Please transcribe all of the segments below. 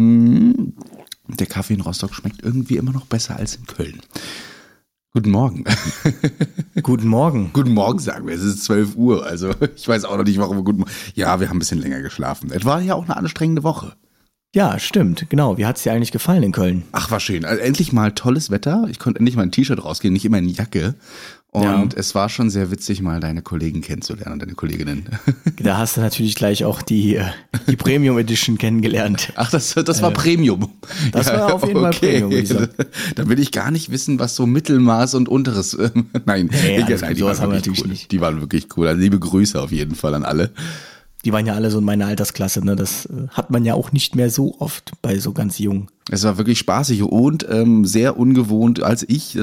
Hm, der Kaffee in Rostock schmeckt irgendwie immer noch besser als in Köln. Guten Morgen. Guten Morgen. Guten Morgen, sagen wir. Es ist 12 Uhr. Also ich weiß auch noch nicht, warum wir guten Morgen. Ja, wir haben ein bisschen länger geschlafen. Es war ja auch eine anstrengende Woche. Ja, stimmt, genau. Wie hat es dir eigentlich gefallen in Köln? Ach, war schön. Also, endlich mal tolles Wetter. Ich konnte endlich mal ein T-Shirt rausgehen, nicht immer in Jacke. Und ja. es war schon sehr witzig, mal deine Kollegen kennenzulernen, deine Kolleginnen. Da hast du natürlich gleich auch die, äh, die Premium Edition kennengelernt. Ach, das, das war äh, Premium. Das ja, war auf jeden okay. Fall Premium. Da will ich gar nicht wissen, was so Mittelmaß und unteres. Äh, nein, nee, egal, nein die waren wirklich cool. Nicht. Die waren wirklich cool. Also liebe Grüße auf jeden Fall an alle. Die waren ja alle so in meiner Altersklasse, ne? Das äh, hat man ja auch nicht mehr so oft bei so ganz jungen. Es war wirklich spaßig und ähm, sehr ungewohnt, als ich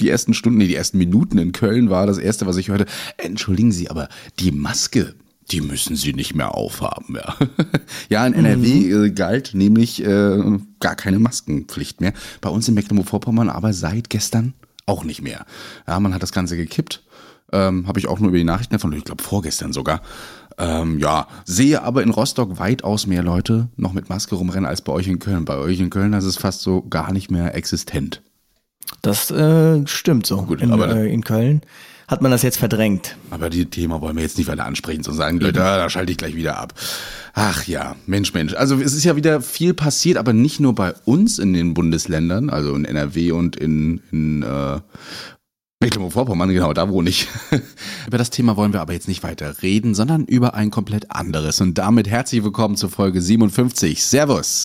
die ersten Stunden, nee, die ersten Minuten in Köln war das erste, was ich hörte. Entschuldigen Sie, aber die Maske, die müssen Sie nicht mehr aufhaben. Ja, ja in NRW mhm. äh, galt nämlich äh, gar keine Maskenpflicht mehr. Bei uns in Mecklenburg-Vorpommern aber seit gestern auch nicht mehr. Ja, man hat das Ganze gekippt. Ähm, Habe ich auch nur über die Nachrichten erfahren, ich glaube vorgestern sogar. Ähm, ja, sehe aber in Rostock weitaus mehr Leute noch mit Maske rumrennen als bei euch in Köln. Bei euch in Köln das ist fast so gar nicht mehr existent. Das äh, stimmt so. Gut, in, aber, äh, in Köln hat man das jetzt verdrängt. Aber die Thema wollen wir jetzt nicht weiter ansprechen, sondern sagen, Leute, da schalte ich gleich wieder ab. Ach ja, Mensch, Mensch. Also es ist ja wieder viel passiert, aber nicht nur bei uns in den Bundesländern, also in NRW und in, in äh, Mecklenburg-Vorpommern, genau, da wohne ich. über das Thema wollen wir aber jetzt nicht weiter reden, sondern über ein komplett anderes. Und damit herzlich willkommen zur Folge 57. Servus.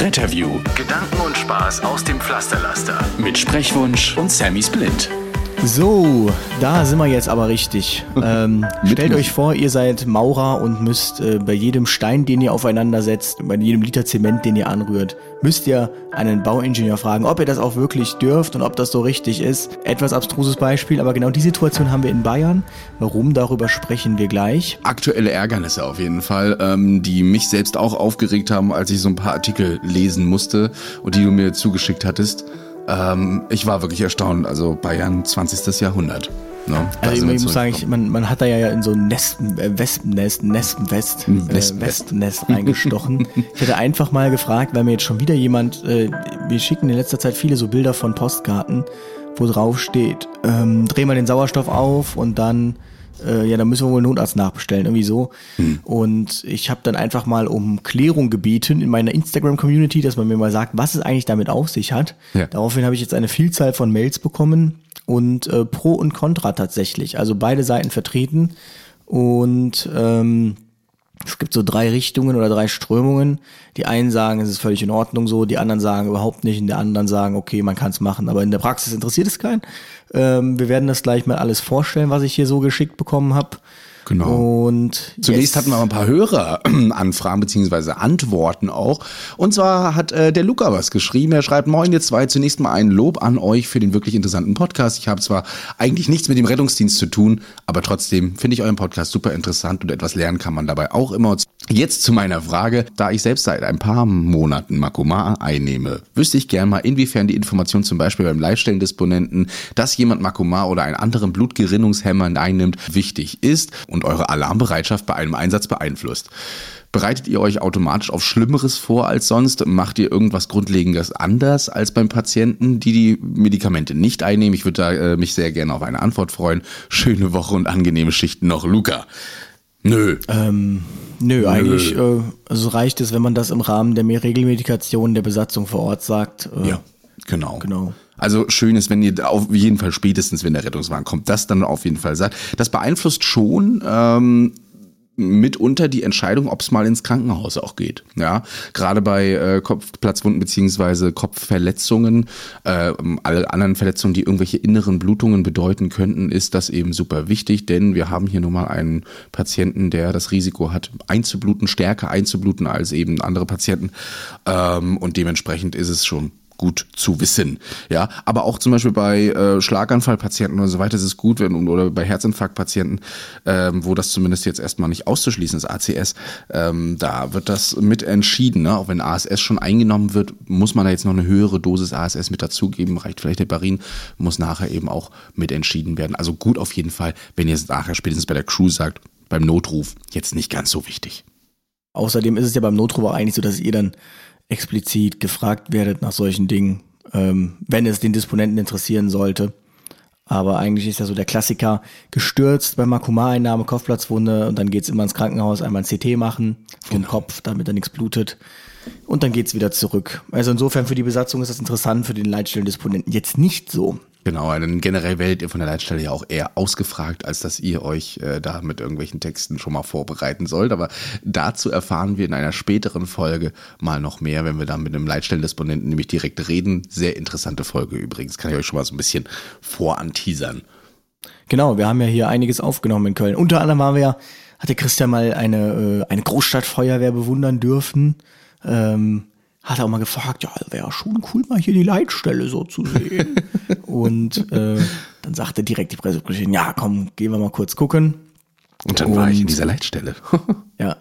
Retterview. Gedanken und Spaß aus dem Pflasterlaster. Mit Sprechwunsch und Sammy Splint. So, da sind wir jetzt aber richtig. Ähm, stellt euch vor, ihr seid Maurer und müsst äh, bei jedem Stein, den ihr aufeinander setzt, bei jedem Liter Zement, den ihr anrührt, müsst ihr einen Bauingenieur fragen, ob ihr das auch wirklich dürft und ob das so richtig ist. Etwas abstruses Beispiel, aber genau die Situation haben wir in Bayern. Warum, darüber sprechen wir gleich. Aktuelle Ärgernisse auf jeden Fall, ähm, die mich selbst auch aufgeregt haben, als ich so ein paar Artikel lesen musste und die du mir zugeschickt hattest. Ähm, ich war wirklich erstaunt. Also Bayern 20. Jahrhundert. Ne? Also ich, muss sagen, ich, man, man hat da ja in so ein Nespen, äh, Wespennest, Nespenwest, äh, Wespennest reingestochen. ich hätte einfach mal gefragt, weil mir jetzt schon wieder jemand, äh, wir schicken in letzter Zeit viele so Bilder von Postkarten, wo drauf steht, ähm, dreh mal den Sauerstoff auf und dann äh, ja, da müssen wir wohl einen Notarzt nachbestellen, irgendwie so. Hm. Und ich habe dann einfach mal um Klärung gebeten in meiner Instagram-Community, dass man mir mal sagt, was es eigentlich damit auf sich hat. Ja. Daraufhin habe ich jetzt eine Vielzahl von Mails bekommen und äh, Pro und Contra tatsächlich. Also beide Seiten vertreten. Und ähm, es gibt so drei Richtungen oder drei Strömungen. Die einen sagen, es ist völlig in Ordnung so, die anderen sagen überhaupt nicht und die anderen sagen, okay, man kann es machen, aber in der Praxis interessiert es keinen. Ähm, wir werden das gleich mal alles vorstellen, was ich hier so geschickt bekommen habe. Genau. Und zunächst hatten wir ein paar Höreranfragen beziehungsweise Antworten auch. Und zwar hat äh, der Luca was geschrieben. Er schreibt: Moin, ihr zwei. Zunächst mal ein Lob an euch für den wirklich interessanten Podcast. Ich habe zwar eigentlich nichts mit dem Rettungsdienst zu tun, aber trotzdem finde ich euren Podcast super interessant und etwas lernen kann man dabei auch immer. Jetzt zu meiner Frage. Da ich selbst seit ein paar Monaten Makoma einnehme, wüsste ich gern mal, inwiefern die Information zum Beispiel beim Leitstellendisponenten, dass jemand Makoma oder einen anderen Blutgerinnungshemmer einnimmt, wichtig ist und und eure Alarmbereitschaft bei einem Einsatz beeinflusst. Bereitet ihr euch automatisch auf Schlimmeres vor als sonst? Macht ihr irgendwas Grundlegendes anders als beim Patienten, die die Medikamente nicht einnehmen? Ich würde da äh, mich sehr gerne auf eine Antwort freuen. Schöne Woche und angenehme Schichten noch, Luca. Nö. Ähm, nö, nö, eigentlich äh, also reicht es, wenn man das im Rahmen der Regelmedikation der Besatzung vor Ort sagt. Äh, ja, genau. Genau. Also schön ist, wenn ihr auf jeden Fall spätestens, wenn der Rettungswagen kommt, das dann auf jeden Fall sagt. Das beeinflusst schon ähm, mitunter die Entscheidung, ob es mal ins Krankenhaus auch geht. Ja, gerade bei äh, Kopfplatzwunden beziehungsweise Kopfverletzungen, äh, alle anderen Verletzungen, die irgendwelche inneren Blutungen bedeuten könnten, ist das eben super wichtig, denn wir haben hier nun mal einen Patienten, der das Risiko hat, einzubluten, stärker einzubluten als eben andere Patienten. Ähm, und dementsprechend ist es schon gut zu wissen. Ja, aber auch zum Beispiel bei äh, Schlaganfallpatienten und so weiter ist es gut, wenn oder bei Herzinfarktpatienten, ähm, wo das zumindest jetzt erstmal nicht auszuschließen ist, ACS, ähm, da wird das mit entschieden. Ne? Auch wenn ASS schon eingenommen wird, muss man da jetzt noch eine höhere Dosis ASS mit dazugeben. Reicht vielleicht der Barin, muss nachher eben auch mit entschieden werden. Also gut auf jeden Fall, wenn ihr es nachher spätestens bei der Crew sagt, beim Notruf jetzt nicht ganz so wichtig. Außerdem ist es ja beim Notruf auch eigentlich so, dass ihr dann explizit gefragt werdet nach solchen Dingen, ähm, wenn es den Disponenten interessieren sollte. Aber eigentlich ist ja so der Klassiker gestürzt bei Makumareinnahme, Kopfplatzwunde und dann geht's immer ins Krankenhaus, einmal ein CT machen vom genau. Kopf, damit da nichts blutet. Und dann geht's wieder zurück. Also insofern für die Besatzung ist das interessant, für den Leitstellendisponenten jetzt nicht so. Genau, denn generell werdet ihr von der Leitstelle ja auch eher ausgefragt, als dass ihr euch äh, da mit irgendwelchen Texten schon mal vorbereiten sollt. Aber dazu erfahren wir in einer späteren Folge mal noch mehr, wenn wir dann mit einem Leitstellendisponenten nämlich direkt reden. Sehr interessante Folge übrigens, kann ich euch schon mal so ein bisschen voranteasern. Genau, wir haben ja hier einiges aufgenommen in Köln. Unter anderem haben wir ja, hat der Christian mal eine, äh, eine Großstadtfeuerwehr bewundern dürfen. Ähm, hat er auch mal gefragt, ja, wäre schon cool, mal hier die Leitstelle so zu sehen. und äh, dann sagte direkt die Pressesprecherin, ja, komm, gehen wir mal kurz gucken. Und dann und, war ich in dieser Leitstelle. ja.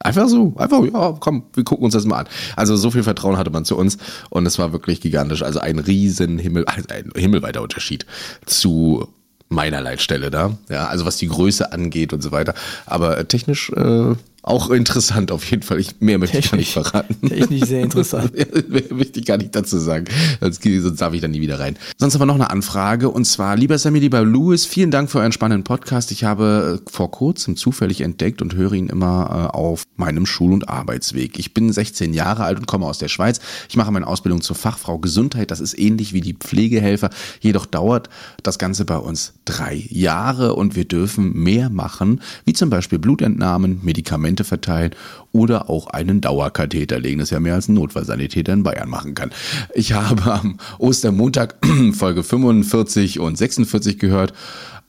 Einfach so, einfach, ja, komm, wir gucken uns das mal an. Also so viel Vertrauen hatte man zu uns und es war wirklich gigantisch. Also ein riesen Himmel, also ein himmelweiter Unterschied zu meiner Leitstelle da. Ja, also was die Größe angeht und so weiter. Aber äh, technisch äh, auch interessant auf jeden Fall. Ich, mehr möchte ich gar nicht verraten. Technisch sehr interessant. mehr möchte ich gar nicht dazu sagen. Sonst, sonst darf ich da nie wieder rein. Sonst aber noch eine Anfrage und zwar, lieber Sammy, lieber Louis, vielen Dank für euren spannenden Podcast. Ich habe äh, vor kurzem zufällig entdeckt und höre ihn immer äh, auf meinem Schul- und Arbeitsweg. Ich bin 16 Jahre alt und komme aus der Schweiz. Ich mache meine Ausbildung zur Fachfrau Gesundheit. Das ist ähnlich wie die Pflegehelfer. Jedoch dauert das Ganze bei uns drei Jahre und wir dürfen mehr machen, wie zum Beispiel Blutentnahmen, Medikamente, Medikamente verteilen oder auch einen Dauerkatheter legen. Das ja mehr als ein Notfallsanitäter in Bayern machen kann. Ich habe am Ostermontag Folge 45 und 46 gehört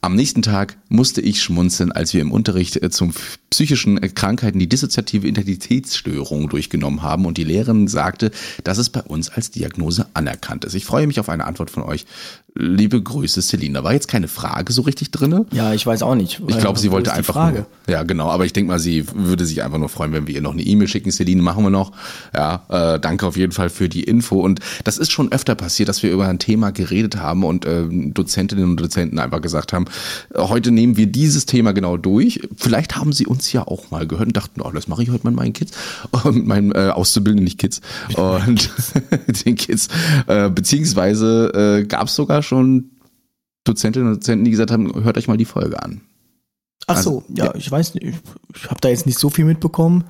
am nächsten Tag musste ich schmunzeln, als wir im Unterricht äh, zum psychischen äh, Krankheiten die dissoziative Identitätsstörung durchgenommen haben und die Lehrerin sagte, dass es bei uns als Diagnose anerkannt ist. Ich freue mich auf eine Antwort von euch. Liebe Grüße, Celine. Da war jetzt keine Frage so richtig drin. Ja, ich weiß auch nicht. Ich glaube, sie wollte einfach Frage. Nur, ja, genau. Aber ich denke mal, sie würde sich einfach nur freuen, wenn wir ihr noch eine E-Mail schicken. Celine, machen wir noch. Ja, äh, danke auf jeden Fall für die Info. Und das ist schon öfter passiert, dass wir über ein Thema geredet haben und äh, Dozentinnen und Dozenten einfach gesagt haben, heute nehmen wir dieses Thema genau durch. Vielleicht haben sie uns ja auch mal gehört und dachten, oh, das mache ich heute mit meinen Kids, mit meinen äh, Auszubildenden, nicht Kids, und den Kids. Äh, beziehungsweise äh, gab es sogar schon Dozentinnen und Dozenten, die gesagt haben, hört euch mal die Folge an. Ach so, also, ja, ja, ich weiß nicht, ich habe da jetzt nicht so viel mitbekommen.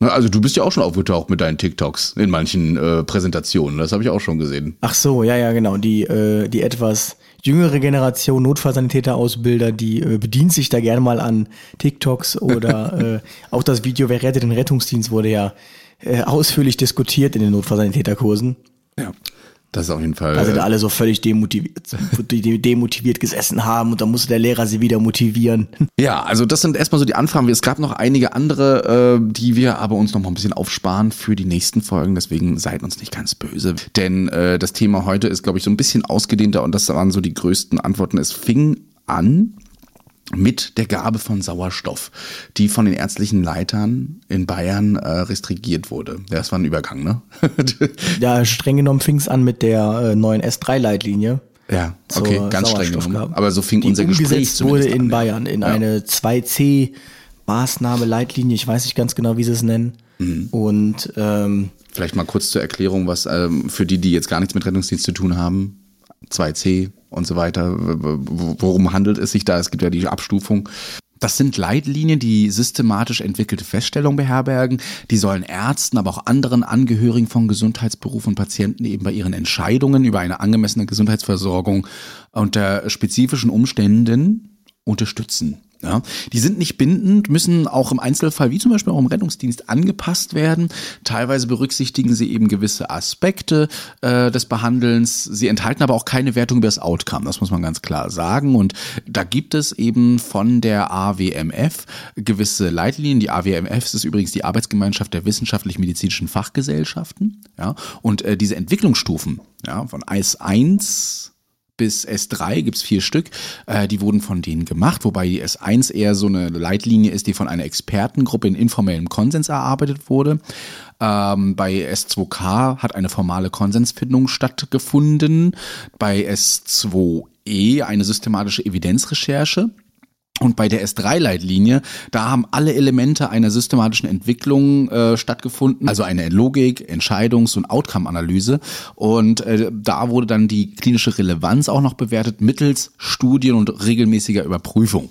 Also du bist ja auch schon aufgetaucht mit deinen TikToks in manchen äh, Präsentationen, das habe ich auch schon gesehen. Ach so, ja, ja, genau, die, äh, die etwas jüngere Generation Notfallsanitäter-Ausbilder, die äh, bedient sich da gerne mal an TikToks oder äh, auch das Video Wer rettet den Rettungsdienst wurde ja äh, ausführlich diskutiert in den Notfallsanitäterkursen. Ja. Das ist auf jeden Fall. Also da alle so völlig demotiviert, demotiviert gesessen haben und dann musste der Lehrer sie wieder motivieren. Ja, also das sind erstmal so die Anfragen. Es gab noch einige andere, äh, die wir aber uns noch mal ein bisschen aufsparen für die nächsten Folgen. Deswegen seid uns nicht ganz böse. Denn äh, das Thema heute ist, glaube ich, so ein bisschen ausgedehnter und das waren so die größten Antworten. Es fing an mit der Gabe von Sauerstoff, die von den ärztlichen Leitern in Bayern äh, restringiert wurde. Das war ein Übergang, ne? ja, streng genommen fing es an mit der äh, neuen S3-Leitlinie. Ja, okay, ganz streng genommen. Aber so fing die unser Gespräch wurde in an, Bayern in ja. eine 2C Maßnahme Leitlinie, ich weiß nicht ganz genau, wie sie es nennen. Mhm. Und ähm, vielleicht mal kurz zur Erklärung, was ähm, für die, die jetzt gar nichts mit Rettungsdienst zu tun haben, 2C und so weiter. Worum handelt es sich da? Es gibt ja die Abstufung. Das sind Leitlinien, die systematisch entwickelte Feststellungen beherbergen. Die sollen Ärzten, aber auch anderen Angehörigen von Gesundheitsberuf und Patienten eben bei ihren Entscheidungen über eine angemessene Gesundheitsversorgung unter spezifischen Umständen unterstützen. Ja, die sind nicht bindend, müssen auch im Einzelfall, wie zum Beispiel auch im Rettungsdienst, angepasst werden. Teilweise berücksichtigen sie eben gewisse Aspekte äh, des Behandelns. Sie enthalten aber auch keine Wertung über das Outcome, das muss man ganz klar sagen. Und da gibt es eben von der AWMF gewisse Leitlinien. Die AWMF ist übrigens die Arbeitsgemeinschaft der wissenschaftlich-medizinischen Fachgesellschaften. Ja, und äh, diese Entwicklungsstufen ja, von ICE 1 bis S3 gibt's vier Stück, äh, die wurden von denen gemacht, wobei die S1 eher so eine Leitlinie ist, die von einer Expertengruppe in informellem Konsens erarbeitet wurde. Ähm, bei S2K hat eine formale Konsensfindung stattgefunden, bei S2E eine systematische Evidenzrecherche. Und bei der S3-Leitlinie, da haben alle Elemente einer systematischen Entwicklung äh, stattgefunden, also eine Logik, Entscheidungs- und Outcome-Analyse. Und äh, da wurde dann die klinische Relevanz auch noch bewertet mittels Studien und regelmäßiger Überprüfung.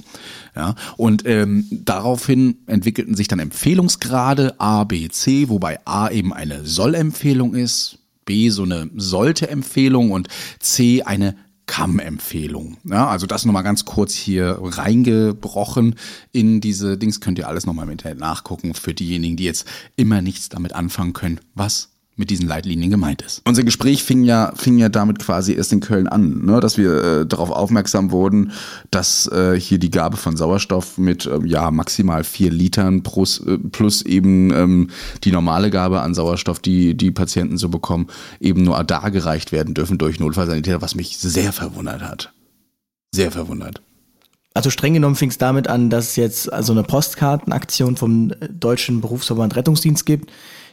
Ja, und ähm, daraufhin entwickelten sich dann Empfehlungsgrade A, B, C, wobei A eben eine Soll-Empfehlung ist, B so eine Sollte-Empfehlung und C eine Kamm-Empfehlung. Ja, also das nochmal ganz kurz hier reingebrochen in diese Dings. Könnt ihr alles nochmal im Internet nachgucken für diejenigen, die jetzt immer nichts damit anfangen können. Was mit diesen Leitlinien gemeint ist. Unser Gespräch fing ja, fing ja damit quasi erst in Köln an, ne, dass wir äh, darauf aufmerksam wurden, dass äh, hier die Gabe von Sauerstoff mit äh, ja maximal vier Litern plus, äh, plus eben ähm, die normale Gabe an Sauerstoff, die die Patienten so bekommen, eben nur da gereicht werden dürfen durch Notfallsanitäter, was mich sehr verwundert hat. Sehr verwundert. Also streng genommen fing es damit an, dass es jetzt also eine Postkartenaktion vom Deutschen Berufsverband Rettungsdienst gibt,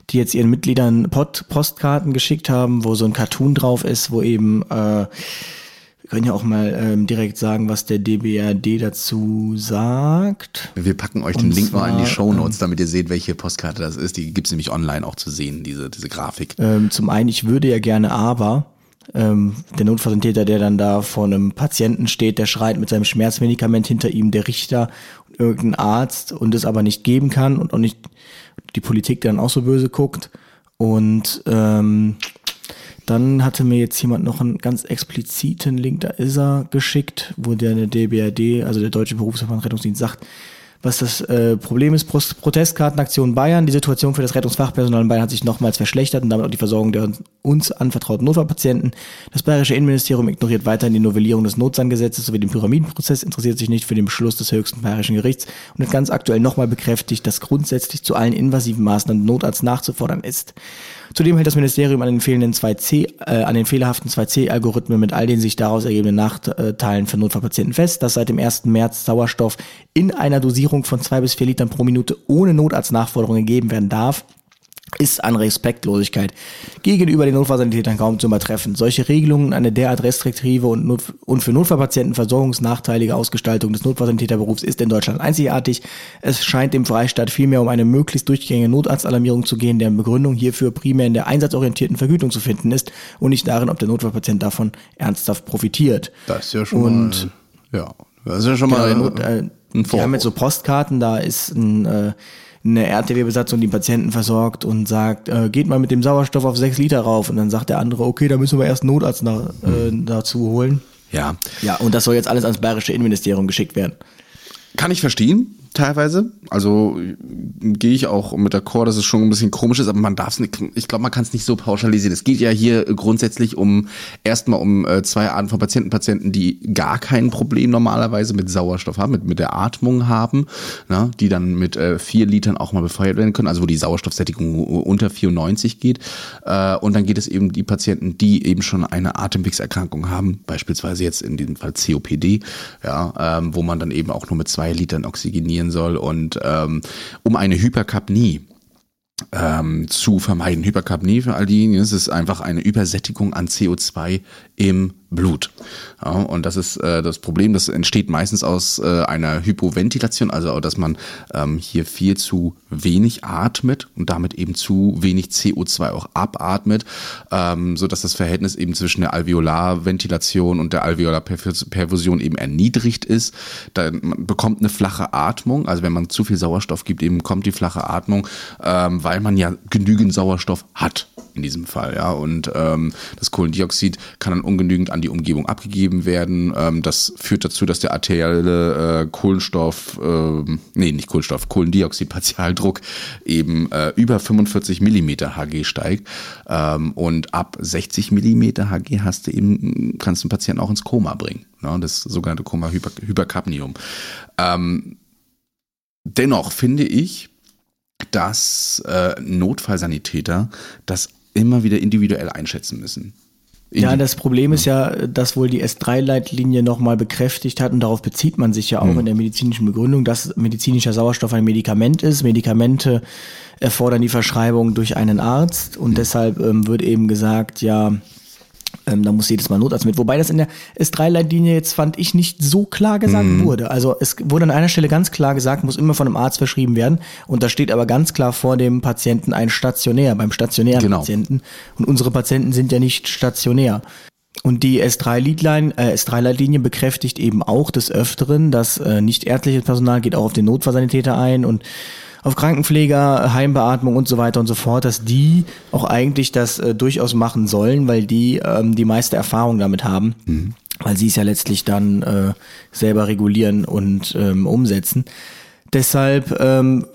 die jetzt ihren Mitgliedern Pod Postkarten geschickt haben, wo so ein Cartoon drauf ist, wo eben äh, wir können ja auch mal ähm, direkt sagen, was der DBRD dazu sagt. Wir packen euch den Link zwar, mal in die Show Notes, ähm, damit ihr seht, welche Postkarte das ist. Die gibt's nämlich online auch zu sehen, diese, diese Grafik. Ähm, zum einen, ich würde ja gerne aber, ähm, der Notfalltäter, der dann da vor einem Patienten steht, der schreit mit seinem Schmerzmedikament hinter ihm, der Richter, irgendein Arzt und es aber nicht geben kann und auch nicht die Politik, die dann auch so böse guckt. Und ähm, dann hatte mir jetzt jemand noch einen ganz expliziten Link, da ist er, geschickt, wo der eine DBRD, also der Deutsche Berufsverband Rettungsdienst, sagt, was das äh, Problem ist, Protestkartenaktion Bayern. Die Situation für das Rettungsfachpersonal in Bayern hat sich nochmals verschlechtert und damit auch die Versorgung der uns anvertrauten Notfallpatienten. Das bayerische Innenministerium ignoriert weiterhin die Novellierung des Notsangesetzes sowie den Pyramidenprozess, interessiert sich nicht für den Beschluss des höchsten bayerischen Gerichts und hat ganz aktuell nochmal bekräftigt, dass grundsätzlich zu allen invasiven Maßnahmen Notarzt nachzufordern ist. Zudem hält das Ministerium an den fehlenden 2C, äh, an den fehlerhaften 2C-Algorithmen mit all den sich daraus ergebenden Nachteilen für Notfallpatienten fest, dass seit dem 1. März Sauerstoff in einer Dosierung von zwei bis vier Litern pro Minute ohne Notarztnachforderung gegeben werden darf ist an Respektlosigkeit gegenüber den Notfallsanitätern kaum zu übertreffen. Solche Regelungen, eine derart restriktive und, not und für Notfallpatienten versorgungsnachteilige Ausgestaltung des Notfallsanitäterberufs ist in Deutschland einzigartig. Es scheint dem Freistaat vielmehr um eine möglichst durchgängige Notarztalarmierung zu gehen, deren Begründung hierfür primär in der einsatzorientierten Vergütung zu finden ist und nicht darin, ob der Notfallpatient davon ernsthaft profitiert. Das ist ja schon und, mal, ja, das ist ja schon mal genau, Not, äh, ein Wir haben jetzt so Postkarten, da ist ein äh, eine RTW-Besatzung die Patienten versorgt und sagt, äh, geht mal mit dem Sauerstoff auf sechs Liter rauf. Und dann sagt der andere, okay, da müssen wir erst einen Notarzt nach, äh, mhm. dazu holen. Ja. Ja, und das soll jetzt alles ans bayerische Innenministerium geschickt werden. Kann ich verstehen teilweise. Also gehe ich auch mit der Chor, dass es schon ein bisschen komisch ist, aber man darf es nicht, ich glaube, man kann es nicht so pauschalisieren. Es geht ja hier grundsätzlich um erstmal um äh, zwei Arten von Patienten, Patienten, die gar kein Problem normalerweise mit Sauerstoff haben, mit, mit der Atmung haben, na, die dann mit äh, vier Litern auch mal befeuert werden können, also wo die Sauerstoffsättigung unter 94 geht. Äh, und dann geht es eben die Patienten, die eben schon eine Atemwegserkrankung haben, beispielsweise jetzt in diesem Fall COPD, ja, ähm, wo man dann eben auch nur mit zwei Litern oxygenieren trainieren soll und ähm, um eine Hyperkapnie ähm, zu vermeiden. Hyperkapnie für all diejenigen ist es einfach eine Übersättigung an CO2 im Blut. Ja, und das ist äh, das Problem, das entsteht meistens aus äh, einer Hypoventilation, also dass man ähm, hier viel zu wenig atmet und damit eben zu wenig CO2 auch abatmet, ähm, so dass das Verhältnis eben zwischen der Alveolarventilation und der Alveolarperfusion eben erniedrigt ist. Dann man bekommt eine flache Atmung, also wenn man zu viel Sauerstoff gibt, eben kommt die flache Atmung, ähm, weil man ja genügend Sauerstoff hat in diesem Fall, ja. Und ähm, das Kohlendioxid kann dann ungenügend an die Umgebung abgegeben werden. Ähm, das führt dazu, dass der arterielle äh, Kohlenstoff, äh, nee, nicht Kohlenstoff, Kohlendioxid-Partialdruck eben äh, über 45 Millimeter Hg steigt. Ähm, und ab 60 Millimeter Hg hast du eben, kannst du einen Patienten auch ins Koma bringen. Ne? Das sogenannte Koma-Hyperkapnium. Ähm, dennoch finde ich, dass äh, Notfallsanitäter das immer wieder individuell einschätzen müssen. Ja, das Problem ist ja, dass wohl die S3-Leitlinie nochmal bekräftigt hat und darauf bezieht man sich ja auch hm. in der medizinischen Begründung, dass medizinischer Sauerstoff ein Medikament ist. Medikamente erfordern die Verschreibung durch einen Arzt und hm. deshalb ähm, wird eben gesagt, ja, ähm, da muss jedes Mal Notarzt mit. Wobei das in der S3-Leitlinie jetzt fand ich nicht so klar gesagt mhm. wurde. Also es wurde an einer Stelle ganz klar gesagt, muss immer von einem Arzt verschrieben werden. Und da steht aber ganz klar vor dem Patienten ein Stationär, beim stationären genau. Patienten. Und unsere Patienten sind ja nicht stationär. Und die S3-Leitlinie äh, S3 bekräftigt eben auch des Öfteren, dass äh, nicht ärztliches Personal geht auch auf den Notfallsanitäter ein und auf Krankenpfleger, Heimbeatmung und so weiter und so fort, dass die auch eigentlich das äh, durchaus machen sollen, weil die ähm, die meiste Erfahrung damit haben. Mhm. Weil sie es ja letztlich dann äh, selber regulieren und ähm, umsetzen. Deshalb ähm,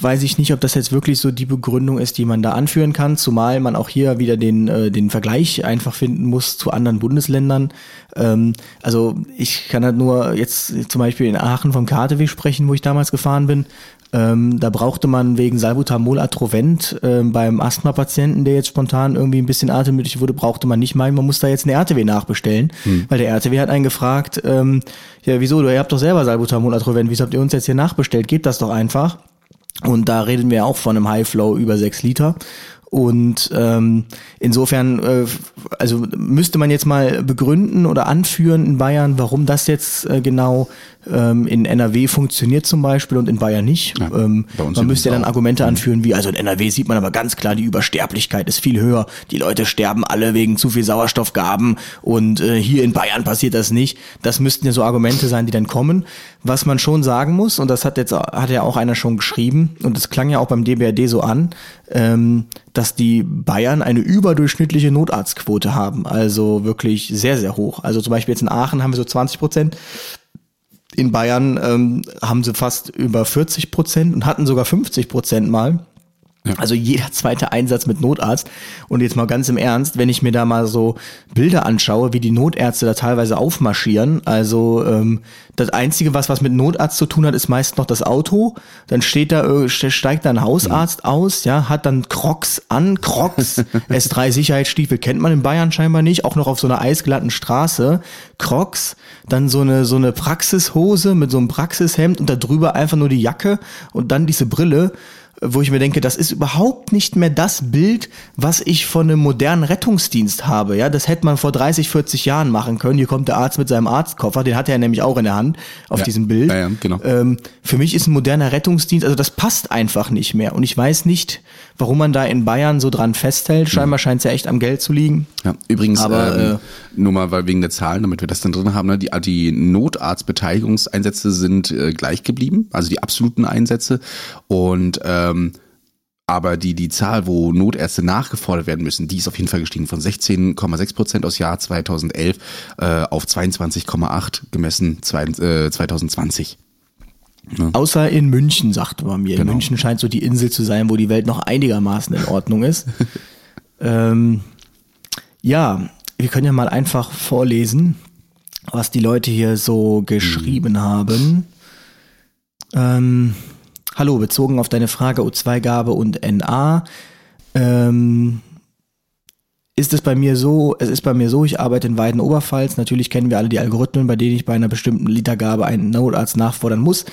weiß ich nicht, ob das jetzt wirklich so die Begründung ist, die man da anführen kann, zumal man auch hier wieder den, äh, den Vergleich einfach finden muss zu anderen Bundesländern. Ähm, also ich kann halt nur jetzt zum Beispiel in Aachen vom KTW sprechen, wo ich damals gefahren bin. Ähm, da brauchte man wegen Salbutamol Atrovent ähm, beim Asthma-Patienten, der jetzt spontan irgendwie ein bisschen atemnötig wurde, brauchte man nicht meinen, man muss da jetzt eine RTW nachbestellen, hm. weil der RTW hat einen gefragt, ähm, ja wieso, du ihr habt doch selber Salbutamol Atrovent, wieso habt ihr uns jetzt hier nachbestellt, gebt das doch einfach. Und da reden wir auch von einem High Flow über sechs Liter. Und ähm, insofern, äh, also müsste man jetzt mal begründen oder anführen in Bayern, warum das jetzt äh, genau ähm, in NRW funktioniert zum Beispiel und in Bayern nicht. Ja, ähm, man müsste ja dann Argumente anführen wie, also in NRW sieht man aber ganz klar, die Übersterblichkeit ist viel höher. Die Leute sterben alle wegen zu viel Sauerstoffgaben und äh, hier in Bayern passiert das nicht. Das müssten ja so Argumente sein, die dann kommen. Was man schon sagen muss, und das hat jetzt hat ja auch einer schon geschrieben, und das klang ja auch beim DBRD so an, ähm, dass die Bayern eine überdurchschnittliche Notarztquote haben. Also wirklich sehr, sehr hoch. Also zum Beispiel jetzt in Aachen haben wir so 20 Prozent in Bayern ähm, haben sie fast über 40 Prozent und hatten sogar 50 Prozent mal. Ja. Also jeder zweite Einsatz mit Notarzt. Und jetzt mal ganz im Ernst, wenn ich mir da mal so Bilder anschaue, wie die Notärzte da teilweise aufmarschieren. Also ähm, das Einzige, was was mit Notarzt zu tun hat, ist meist noch das Auto. Dann steht da, äh, steigt da ein Hausarzt mhm. aus, ja, hat dann Crocs an, Crocs, S3 Sicherheitsstiefel kennt man in Bayern scheinbar nicht, auch noch auf so einer eisglatten Straße. Crocs, dann so eine so eine Praxishose mit so einem Praxishemd und da drüber einfach nur die Jacke und dann diese Brille wo ich mir denke, das ist überhaupt nicht mehr das Bild, was ich von einem modernen Rettungsdienst habe. Ja, das hätte man vor 30, 40 Jahren machen können. Hier kommt der Arzt mit seinem Arztkoffer, den hat er nämlich auch in der Hand auf ja, diesem Bild. Ja, ja, genau. Ähm, für mich ist ein moderner Rettungsdienst, also das passt einfach nicht mehr. Und ich weiß nicht, warum man da in Bayern so dran festhält. Scheinbar scheint es ja echt am Geld zu liegen. Ja, übrigens, Aber, ähm, äh, nur mal weil wegen der Zahlen, damit wir das dann drin haben, ne, die, die Notarztbeteiligungseinsätze sind äh, gleich geblieben, also die absoluten Einsätze. Und ähm, aber die, die Zahl, wo Notärzte nachgefordert werden müssen, die ist auf jeden Fall gestiegen von 16,6 Prozent aus Jahr 2011 äh, auf 22,8 gemessen zwei, äh, 2020. Ja. Außer in München, sagte man mir. Genau. München scheint so die Insel zu sein, wo die Welt noch einigermaßen in Ordnung ist. ähm, ja, wir können ja mal einfach vorlesen, was die Leute hier so geschrieben mhm. haben. Ähm, hallo, bezogen auf deine Frage O2-Gabe und NA. Ähm, ist es bei mir so, es ist bei mir so, ich arbeite in Weiden-Oberpfalz. Natürlich kennen wir alle die Algorithmen, bei denen ich bei einer bestimmten Litergabe einen Notarzt nachfordern muss.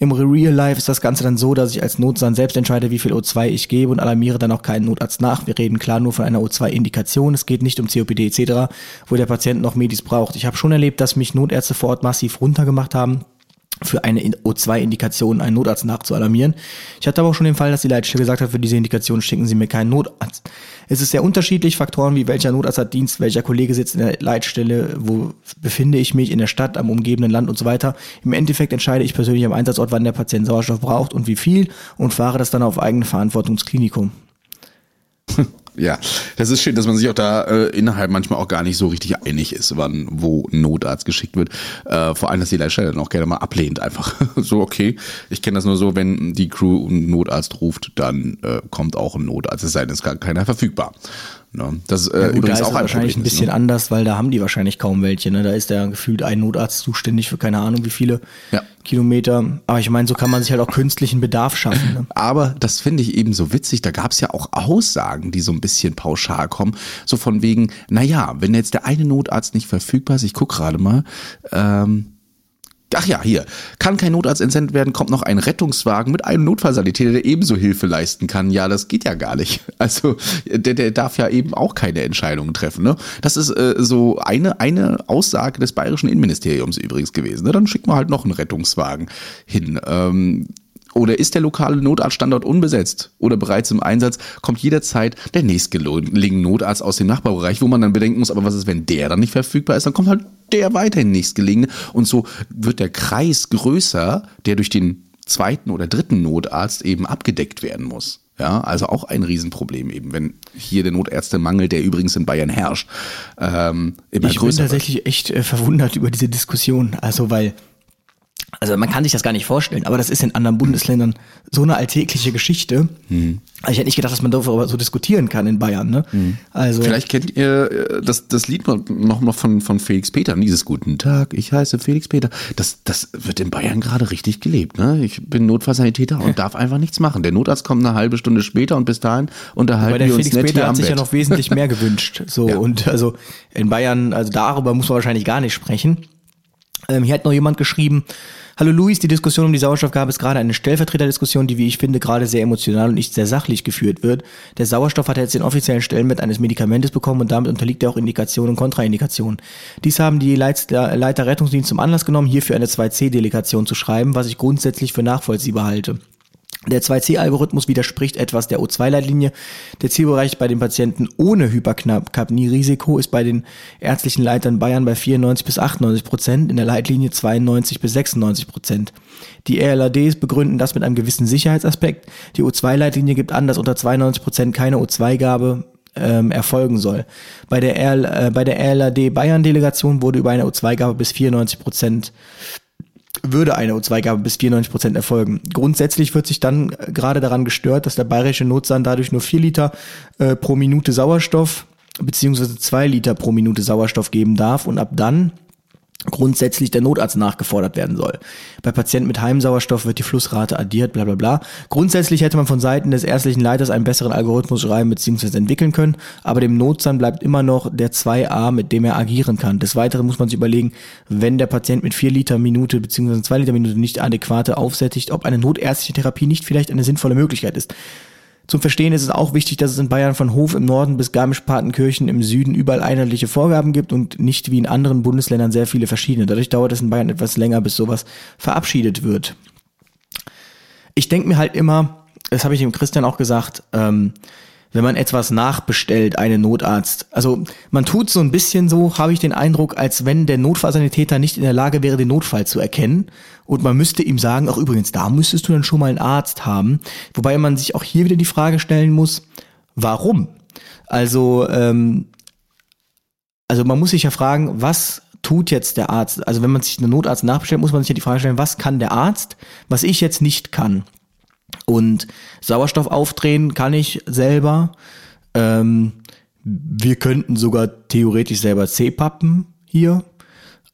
Im Real Life ist das Ganze dann so, dass ich als Notsand selbst entscheide, wie viel O2 ich gebe und alarmiere dann auch keinen Notarzt nach. Wir reden klar nur von einer O2-Indikation. Es geht nicht um COPD etc., wo der Patient noch Medis braucht. Ich habe schon erlebt, dass mich Notärzte vor Ort massiv runtergemacht haben für eine O2-Indikation einen Notarzt nachzualarmieren. Ich hatte aber auch schon den Fall, dass die Leitstelle gesagt hat, für diese Indikation schicken Sie mir keinen Notarzt. Es ist sehr unterschiedlich, Faktoren wie welcher Notarzt hat Dienst, welcher Kollege sitzt in der Leitstelle, wo befinde ich mich in der Stadt, am umgebenden Land und so weiter. Im Endeffekt entscheide ich persönlich am Einsatzort, wann der Patient Sauerstoff braucht und wie viel und fahre das dann auf eigene Verantwortung ins Klinikum. Ja, das ist schön, dass man sich auch da äh, innerhalb manchmal auch gar nicht so richtig einig ist, wann wo Notarzt geschickt wird. Äh, vor allem, dass die Leitstelle dann auch gerne mal ablehnt, einfach so, okay, ich kenne das nur so, wenn die Crew einen Notarzt ruft, dann äh, kommt auch ein Notarzt, es sei denn, es ist gar keiner verfügbar. Ne? Das äh, ja, gut, übrigens da ist auch wahrscheinlich ein bisschen ne? anders, weil da haben die wahrscheinlich kaum welche. Ne? Da ist ja gefühlt ein Notarzt zuständig für keine Ahnung wie viele ja. Kilometer. Aber ich meine, so kann man sich halt auch künstlichen Bedarf schaffen. Ne? Aber das finde ich eben so witzig. Da gab es ja auch Aussagen, die so ein bisschen pauschal kommen. So von wegen, naja, wenn jetzt der eine Notarzt nicht verfügbar ist, ich gucke gerade mal, ähm, Ach ja, hier. Kann kein Notarzt entsendet werden, kommt noch ein Rettungswagen mit einem Notfallsanitäter, der ebenso Hilfe leisten kann. Ja, das geht ja gar nicht. Also der, der darf ja eben auch keine Entscheidungen treffen. Ne? Das ist äh, so eine, eine Aussage des bayerischen Innenministeriums übrigens gewesen. Ne? Dann schickt man halt noch einen Rettungswagen hin. Ähm, oder ist der lokale Notarztstandort unbesetzt oder bereits im Einsatz, kommt jederzeit der nächstgelegene Notarzt aus dem Nachbarbereich, wo man dann bedenken muss, aber was ist, wenn der dann nicht verfügbar ist, dann kommt halt der weiterhin nächstgelegene und so wird der Kreis größer, der durch den zweiten oder dritten Notarzt eben abgedeckt werden muss. Ja, also auch ein Riesenproblem eben, wenn hier der Notärztemangel, der übrigens in Bayern herrscht, ähm, immer ich größer Ich bin tatsächlich wird. echt äh, verwundert über diese Diskussion, also weil also man kann sich das gar nicht vorstellen, aber das ist in anderen Bundesländern so eine alltägliche Geschichte. Mhm. Also ich hätte nicht gedacht, dass man darüber so diskutieren kann in Bayern. Ne? Mhm. Also Vielleicht kennt ihr äh, das, das Lied noch mal von, von Felix Peter, dieses Guten Tag, ich heiße Felix Peter. Das, das wird in Bayern gerade richtig gelebt. Ne? Ich bin Notfallsanitäter und darf einfach nichts machen. Der Notarzt kommt eine halbe Stunde später und bis dahin unterhalten wir uns Felix nett Peter hat sich Bett. ja noch wesentlich mehr gewünscht. So ja. und also in Bayern, also darüber muss man wahrscheinlich gar nicht sprechen. Ähm, hier hat noch jemand geschrieben, Hallo Luis, die Diskussion um die Sauerstoffgabe ist gerade eine Stellvertreterdiskussion, die, wie ich finde, gerade sehr emotional und nicht sehr sachlich geführt wird. Der Sauerstoff hat jetzt den offiziellen Stellenwert eines Medikamentes bekommen und damit unterliegt er auch Indikationen und Kontraindikationen. Dies haben die Leiter, Leiter Rettungsdienst zum Anlass genommen, hierfür eine 2C-Delegation zu schreiben, was ich grundsätzlich für nachvollziehbar halte. Der 2C-Algorithmus widerspricht etwas der O2-Leitlinie. Der Zielbereich bei den Patienten ohne Hyperkapnie-Risiko ist bei den ärztlichen Leitern Bayern bei 94 bis 98 Prozent, in der Leitlinie 92 bis 96 Prozent. Die RLADs begründen das mit einem gewissen Sicherheitsaspekt. Die O2-Leitlinie gibt an, dass unter 92 Prozent keine O2-Gabe ähm, erfolgen soll. Bei der, RL, äh, bei der RLAD Bayern-Delegation wurde über eine O2-Gabe bis 94 Prozent würde eine O2-Gabe bis 94 Prozent erfolgen. Grundsätzlich wird sich dann äh, gerade daran gestört, dass der bayerische Notsand dadurch nur vier Liter äh, pro Minute Sauerstoff beziehungsweise zwei Liter pro Minute Sauerstoff geben darf und ab dann grundsätzlich der Notarzt nachgefordert werden soll. Bei Patienten mit Heimsauerstoff wird die Flussrate addiert, bla bla bla. Grundsätzlich hätte man von Seiten des ärztlichen Leiters einen besseren Algorithmus schreiben bzw. entwickeln können, aber dem Notsan bleibt immer noch der 2a, mit dem er agieren kann. Des Weiteren muss man sich überlegen, wenn der Patient mit 4 Liter Minute bzw. 2 Liter Minute nicht adäquate aufsättigt, ob eine notärztliche Therapie nicht vielleicht eine sinnvolle Möglichkeit ist. Zum Verstehen ist es auch wichtig, dass es in Bayern von Hof im Norden bis Garmisch-Partenkirchen im Süden überall einheitliche Vorgaben gibt und nicht wie in anderen Bundesländern sehr viele verschiedene. Dadurch dauert es in Bayern etwas länger, bis sowas verabschiedet wird. Ich denke mir halt immer, das habe ich dem Christian auch gesagt, ähm, wenn man etwas nachbestellt, einen Notarzt. Also man tut so ein bisschen so, habe ich den Eindruck, als wenn der Notfallsanitäter nicht in der Lage wäre, den Notfall zu erkennen. Und man müsste ihm sagen, auch übrigens, da müsstest du dann schon mal einen Arzt haben. Wobei man sich auch hier wieder die Frage stellen muss, warum? Also, ähm, also man muss sich ja fragen, was tut jetzt der Arzt? Also wenn man sich einen Notarzt nachbestellt, muss man sich ja die Frage stellen, was kann der Arzt, was ich jetzt nicht kann? Und Sauerstoff aufdrehen kann ich selber. Ähm, wir könnten sogar theoretisch selber C-Pappen hier.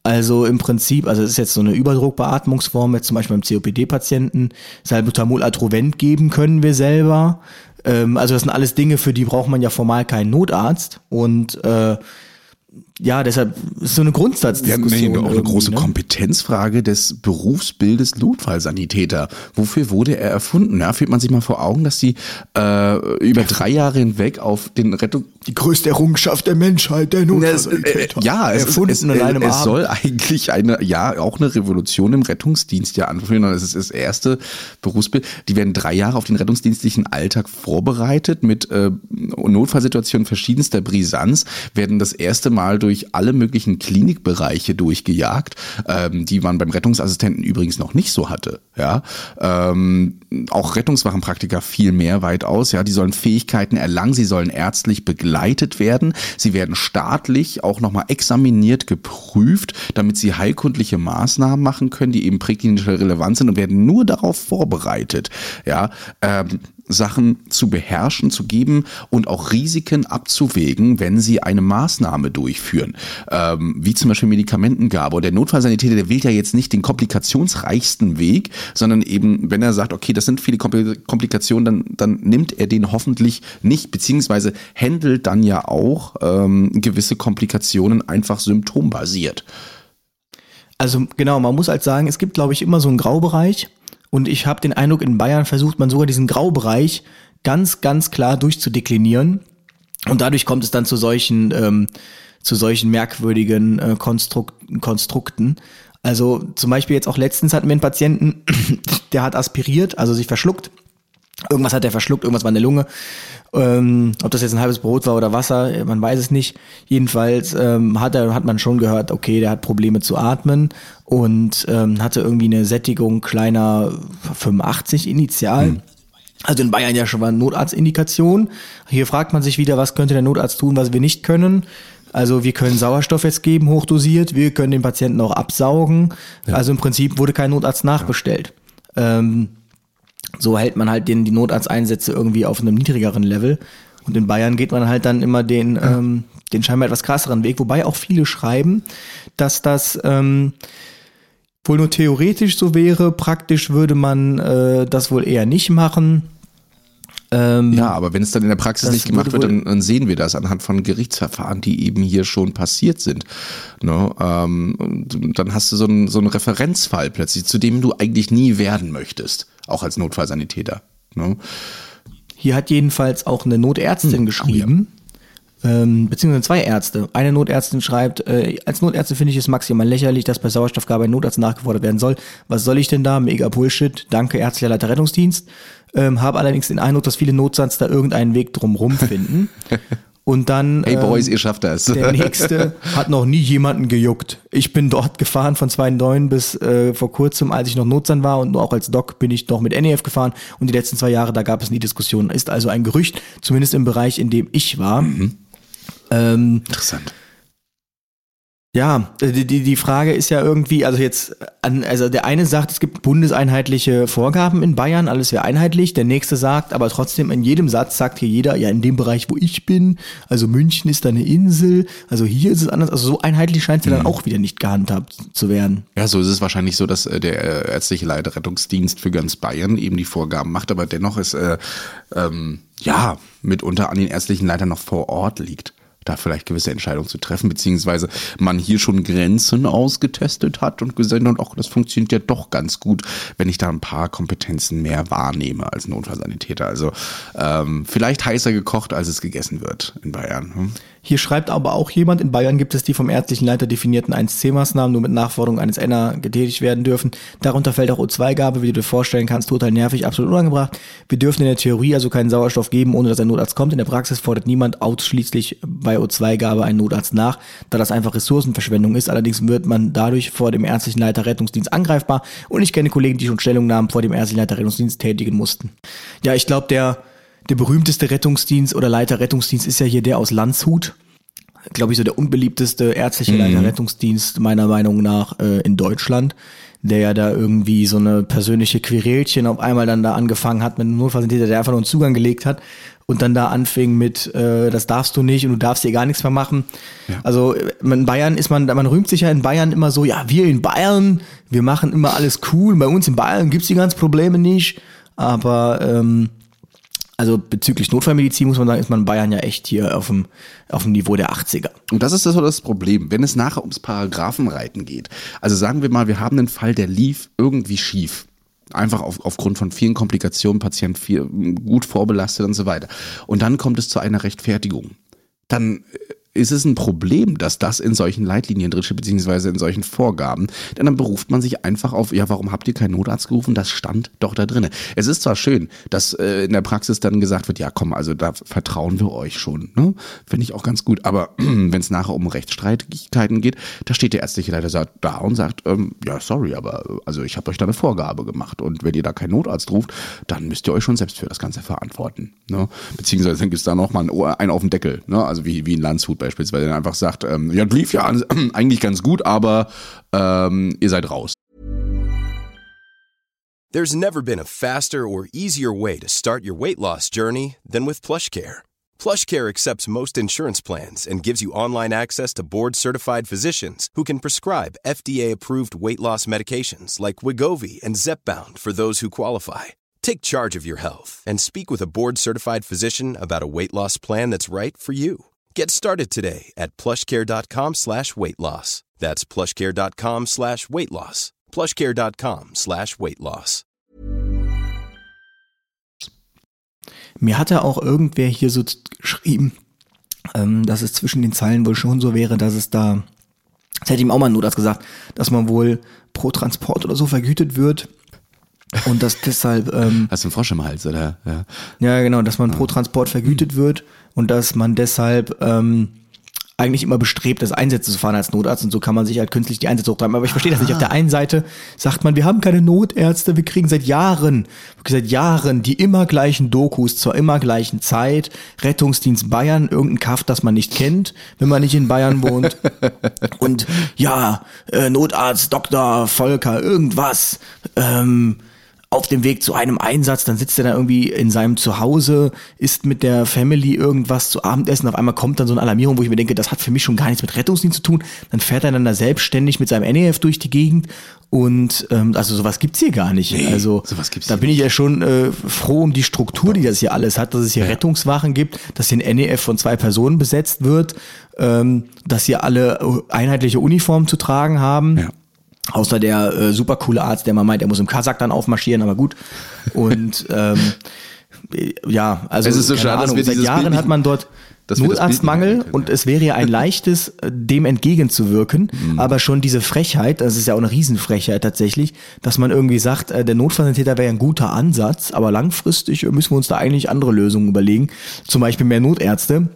Also im Prinzip, also es ist jetzt so eine Überdruckbeatmungsform, jetzt zum Beispiel beim COPD-Patienten, Salbutamol Atrovent geben können wir selber. Ähm, also das sind alles Dinge, für die braucht man ja formal keinen Notarzt. Und äh, ja, deshalb ist so eine Grundsatzdiskussion. Ja, nee, auch eine große ne? Kompetenzfrage des Berufsbildes Notfallsanitäter. Wofür wurde er erfunden? Ja, fühlt man sich mal vor Augen, dass die äh, über drei Jahre hinweg auf den Rettung die größte Errungenschaft der Menschheit, der Notfallsanitäter. Äh, ja, es, ist, es, es soll eigentlich eine, ja, auch eine Revolution im Rettungsdienst ja anführen. Es ist das erste Berufsbild. Die werden drei Jahre auf den rettungsdienstlichen Alltag vorbereitet mit äh, Notfallsituationen verschiedenster Brisanz, werden das erste Mal durch alle möglichen Klinikbereiche durchgejagt, ähm, die man beim Rettungsassistenten übrigens noch nicht so hatte. Ja, ähm, auch Rettungswachenpraktiker viel mehr weit aus. Ja, die sollen Fähigkeiten erlangen, sie sollen ärztlich begleitet werden, sie werden staatlich auch nochmal examiniert, geprüft, damit sie heilkundliche Maßnahmen machen können, die eben präklinische relevant sind und werden nur darauf vorbereitet. Ja, ähm, Sachen zu beherrschen, zu geben und auch Risiken abzuwägen, wenn sie eine Maßnahme durchführen. Ähm, wie zum Beispiel Medikamentengabe. Und der Notfallsanitäter, der wählt ja jetzt nicht den komplikationsreichsten Weg, sondern eben, wenn er sagt, okay, das sind viele Komplikationen, dann, dann nimmt er den hoffentlich nicht, beziehungsweise handelt dann ja auch ähm, gewisse Komplikationen einfach symptombasiert. Also genau, man muss halt sagen, es gibt, glaube ich, immer so einen Graubereich und ich habe den Eindruck, in Bayern versucht man sogar diesen Graubereich ganz, ganz klar durchzudeklinieren. Und dadurch kommt es dann zu solchen, ähm, zu solchen merkwürdigen äh, Konstrukt, Konstrukten. Also zum Beispiel jetzt auch letztens hatten wir einen Patienten, der hat aspiriert, also sich verschluckt. Irgendwas hat er verschluckt, irgendwas war in der Lunge. Ähm, ob das jetzt ein halbes Brot war oder Wasser, man weiß es nicht. Jedenfalls ähm, hat, er, hat man schon gehört, okay, der hat Probleme zu atmen und ähm, hatte irgendwie eine Sättigung kleiner 85 initial. Mhm. Also in Bayern ja schon mal Notarztindikation. Hier fragt man sich wieder, was könnte der Notarzt tun, was wir nicht können. Also wir können Sauerstoff jetzt geben, hochdosiert, wir können den Patienten auch absaugen. Ja. Also im Prinzip wurde kein Notarzt nachbestellt. Ja. Ähm, so hält man halt den, die Notarzteinsätze irgendwie auf einem niedrigeren Level. Und in Bayern geht man halt dann immer den, ja. ähm, den scheinbar etwas krasseren Weg, wobei auch viele schreiben, dass das ähm, wohl nur theoretisch so wäre, praktisch würde man äh, das wohl eher nicht machen. Ähm, ja, aber wenn es dann in der Praxis nicht gemacht wird, dann, dann, sehen wir das anhand von Gerichtsverfahren, die eben hier schon passiert sind. Ne? Ähm, dann hast du so einen, so einen Referenzfall plötzlich, zu dem du eigentlich nie werden möchtest auch als Notfallsanitäter. Ne? Hier hat jedenfalls auch eine Notärztin hm, geschrieben, oh ja. beziehungsweise zwei Ärzte. Eine Notärztin schreibt, äh, als Notärztin finde ich es maximal lächerlich, dass bei Sauerstoffgabe ein Notarzt nachgefordert werden soll. Was soll ich denn da? Mega Bullshit. Danke, ärztlicher Leiter Rettungsdienst. Ähm, habe allerdings den Eindruck, dass viele Notsatz da irgendeinen Weg drumrum finden. Und dann. Hey Boys, ähm, ihr schafft das. Der nächste hat noch nie jemanden gejuckt. Ich bin dort gefahren von 2009 bis äh, vor kurzem, als ich noch Notzahn war und auch als Doc bin ich noch mit NEF gefahren und die letzten zwei Jahre, da gab es nie Diskussionen. Ist also ein Gerücht, zumindest im Bereich, in dem ich war. Mhm. Ähm, Interessant. Ja, die, die, die Frage ist ja irgendwie, also jetzt, an, also der eine sagt, es gibt bundeseinheitliche Vorgaben in Bayern, alles wäre einheitlich. Der nächste sagt, aber trotzdem in jedem Satz sagt hier jeder, ja, in dem Bereich, wo ich bin, also München ist da eine Insel, also hier ist es anders. Also so einheitlich scheint es ja dann mhm. auch wieder nicht gehandhabt zu werden. Ja, so ist es wahrscheinlich so, dass äh, der äh, ärztliche Leiterrettungsdienst für ganz Bayern eben die Vorgaben macht, aber dennoch ist, äh, ähm, ja, mitunter an den ärztlichen Leitern noch vor Ort liegt da vielleicht gewisse Entscheidungen zu treffen, beziehungsweise man hier schon Grenzen ausgetestet hat und gesagt hat, ach, das funktioniert ja doch ganz gut, wenn ich da ein paar Kompetenzen mehr wahrnehme als Notfallsanitäter. Also ähm, vielleicht heißer gekocht, als es gegessen wird in Bayern. Hm? Hier schreibt aber auch jemand, in Bayern gibt es die vom ärztlichen Leiter definierten 1C-Maßnahmen nur mit Nachforderung eines NA getätigt werden dürfen. Darunter fällt auch O2-Gabe, wie du dir vorstellen kannst, total nervig, absolut unangebracht. Wir dürfen in der Theorie also keinen Sauerstoff geben, ohne dass ein Notarzt kommt. In der Praxis fordert niemand ausschließlich bei O2-Gabe einen Notarzt nach, da das einfach Ressourcenverschwendung ist. Allerdings wird man dadurch vor dem ärztlichen Leiter Rettungsdienst angreifbar und ich kenne Kollegen, die schon Stellungnahmen vor dem ärztlichen Leiter Rettungsdienst tätigen mussten. Ja, ich glaube, der der berühmteste Rettungsdienst oder Leiter Rettungsdienst ist ja hier der aus Landshut. Glaube ich, so der unbeliebteste ärztliche mhm. Leiter Rettungsdienst meiner Meinung nach äh, in Deutschland, der ja da irgendwie so eine persönliche Querelchen auf einmal dann da angefangen hat mit einem Notfallsanitäter, der einfach nur einen Zugang gelegt hat und dann da anfing mit, äh, das darfst du nicht und du darfst hier gar nichts mehr machen. Ja. Also in Bayern ist man, man rühmt sich ja in Bayern immer so, ja, wir in Bayern, wir machen immer alles cool, bei uns in Bayern gibt's die ganzen Probleme nicht, aber ähm, also bezüglich Notfallmedizin muss man sagen, ist man in Bayern ja echt hier auf dem, auf dem Niveau der 80er. Und das ist das, das Problem, wenn es nachher ums Paragraphenreiten geht. Also sagen wir mal, wir haben einen Fall, der lief irgendwie schief. Einfach auf, aufgrund von vielen Komplikationen, Patient viel, gut vorbelastet und so weiter. Und dann kommt es zu einer Rechtfertigung. Dann ist es ein Problem, dass das in solchen Leitlinien drin steht, beziehungsweise in solchen Vorgaben. Denn dann beruft man sich einfach auf, ja, warum habt ihr keinen Notarzt gerufen? Das stand doch da drinne. Es ist zwar schön, dass äh, in der Praxis dann gesagt wird, ja komm, also da vertrauen wir euch schon. Ne? Finde ich auch ganz gut. Aber wenn es nachher um Rechtsstreitigkeiten geht, da steht der ärztliche Leiter da und sagt, ähm, ja, sorry, aber äh, also ich habe euch da eine Vorgabe gemacht. Und wenn ihr da keinen Notarzt ruft, dann müsst ihr euch schon selbst für das Ganze verantworten. Ne? Beziehungsweise dann gibt es da nochmal einen auf den Deckel. Ne? Also wie, wie in Landshut beispielsweise, einfach sagt, ähm, ja, lief ja eigentlich ganz gut, aber ähm, ihr seid raus. There's never been a faster or easier way to start your weight loss journey than with PlushCare. PlushCare accepts most insurance plans and gives you online access to board-certified physicians who can prescribe FDA-approved weight loss medications like Wigovi and Zepbound for those who qualify. Take charge of your health and speak with a board-certified physician about a weight loss plan that's right for you. Get started today at plushcare.com slash weight loss. That's plushcare.com slash weight loss. plushcare.com slash weight loss. Mir hatte auch irgendwer hier so geschrieben, ähm, dass es zwischen den Zeilen wohl schon so wäre, dass es da, das hätte ihm auch mal nur das gesagt, dass man wohl pro Transport oder so vergütet wird. Und dass deshalb. Ähm, Hast du einen Frosch im Hals, oder? Ja, ja genau, dass man pro Transport vergütet wird und dass man deshalb ähm, eigentlich immer bestrebt, das Einsätze zu fahren als Notarzt und so kann man sich halt künstlich die Einsätze hochtreiben. Aber ich verstehe das nicht. Auf der einen Seite sagt man, wir haben keine Notärzte, wir kriegen seit Jahren, seit Jahren die immer gleichen Dokus zur immer gleichen Zeit. Rettungsdienst Bayern, irgendein Kaff, das man nicht kennt, wenn man nicht in Bayern wohnt. und ja, äh, Notarzt, Doktor, Volker, irgendwas. Ähm, auf dem Weg zu einem Einsatz, dann sitzt er da irgendwie in seinem Zuhause, isst mit der Family irgendwas zu Abendessen, auf einmal kommt dann so eine Alarmierung, wo ich mir denke, das hat für mich schon gar nichts mit Rettungsdienst zu tun, dann fährt er dann da selbstständig mit seinem NEF durch die Gegend und ähm, also sowas gibt's hier gar nicht. Nee, also sowas gibt's da bin ich ja schon äh, froh um die Struktur, die das hier alles hat, dass es hier ja. Rettungswachen gibt, dass hier ein NEF von zwei Personen besetzt wird, ähm, dass hier alle einheitliche Uniformen zu tragen haben. Ja Außer der äh, super coole Arzt, der mal meint, er muss im Kasach dann aufmarschieren, aber gut. Und ähm, ja, also es ist so schade, Ahnung, seit Jahren hat man dort Notarztmangel können, und ja. es wäre ja ein leichtes, äh, dem entgegenzuwirken, mhm. aber schon diese Frechheit, das ist ja auch eine Riesenfrechheit tatsächlich, dass man irgendwie sagt, äh, der Notfallsanitäter wäre ein guter Ansatz, aber langfristig müssen wir uns da eigentlich andere Lösungen überlegen, zum Beispiel mehr Notärzte.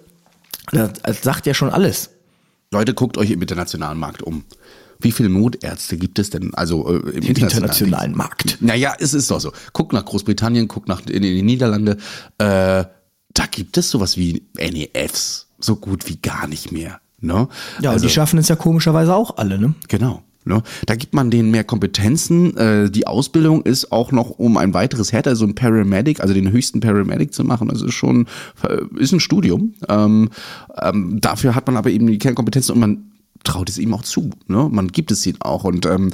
Das, das sagt ja schon alles. Leute, guckt euch im internationalen Markt um. Wie viele Notärzte gibt es denn? Also äh, im internationalen, internationalen Markt. Naja, es ist doch so. Guck nach Großbritannien, guck nach in, in die Niederlande. Äh, da gibt es sowas wie NEFs so gut wie gar nicht mehr. Ne? Ja, also, die schaffen es ja komischerweise auch alle, ne? Genau. Ne? Da gibt man denen mehr Kompetenzen. Äh, die Ausbildung ist auch noch um ein weiteres härter, so ein Paramedic, also den höchsten Paramedic zu machen. Das ist schon, äh, ist ein Studium. Ähm, ähm, dafür hat man aber eben die Kernkompetenzen und man traut es ihm auch zu. Ne? Man gibt es ihm auch. Und ähm,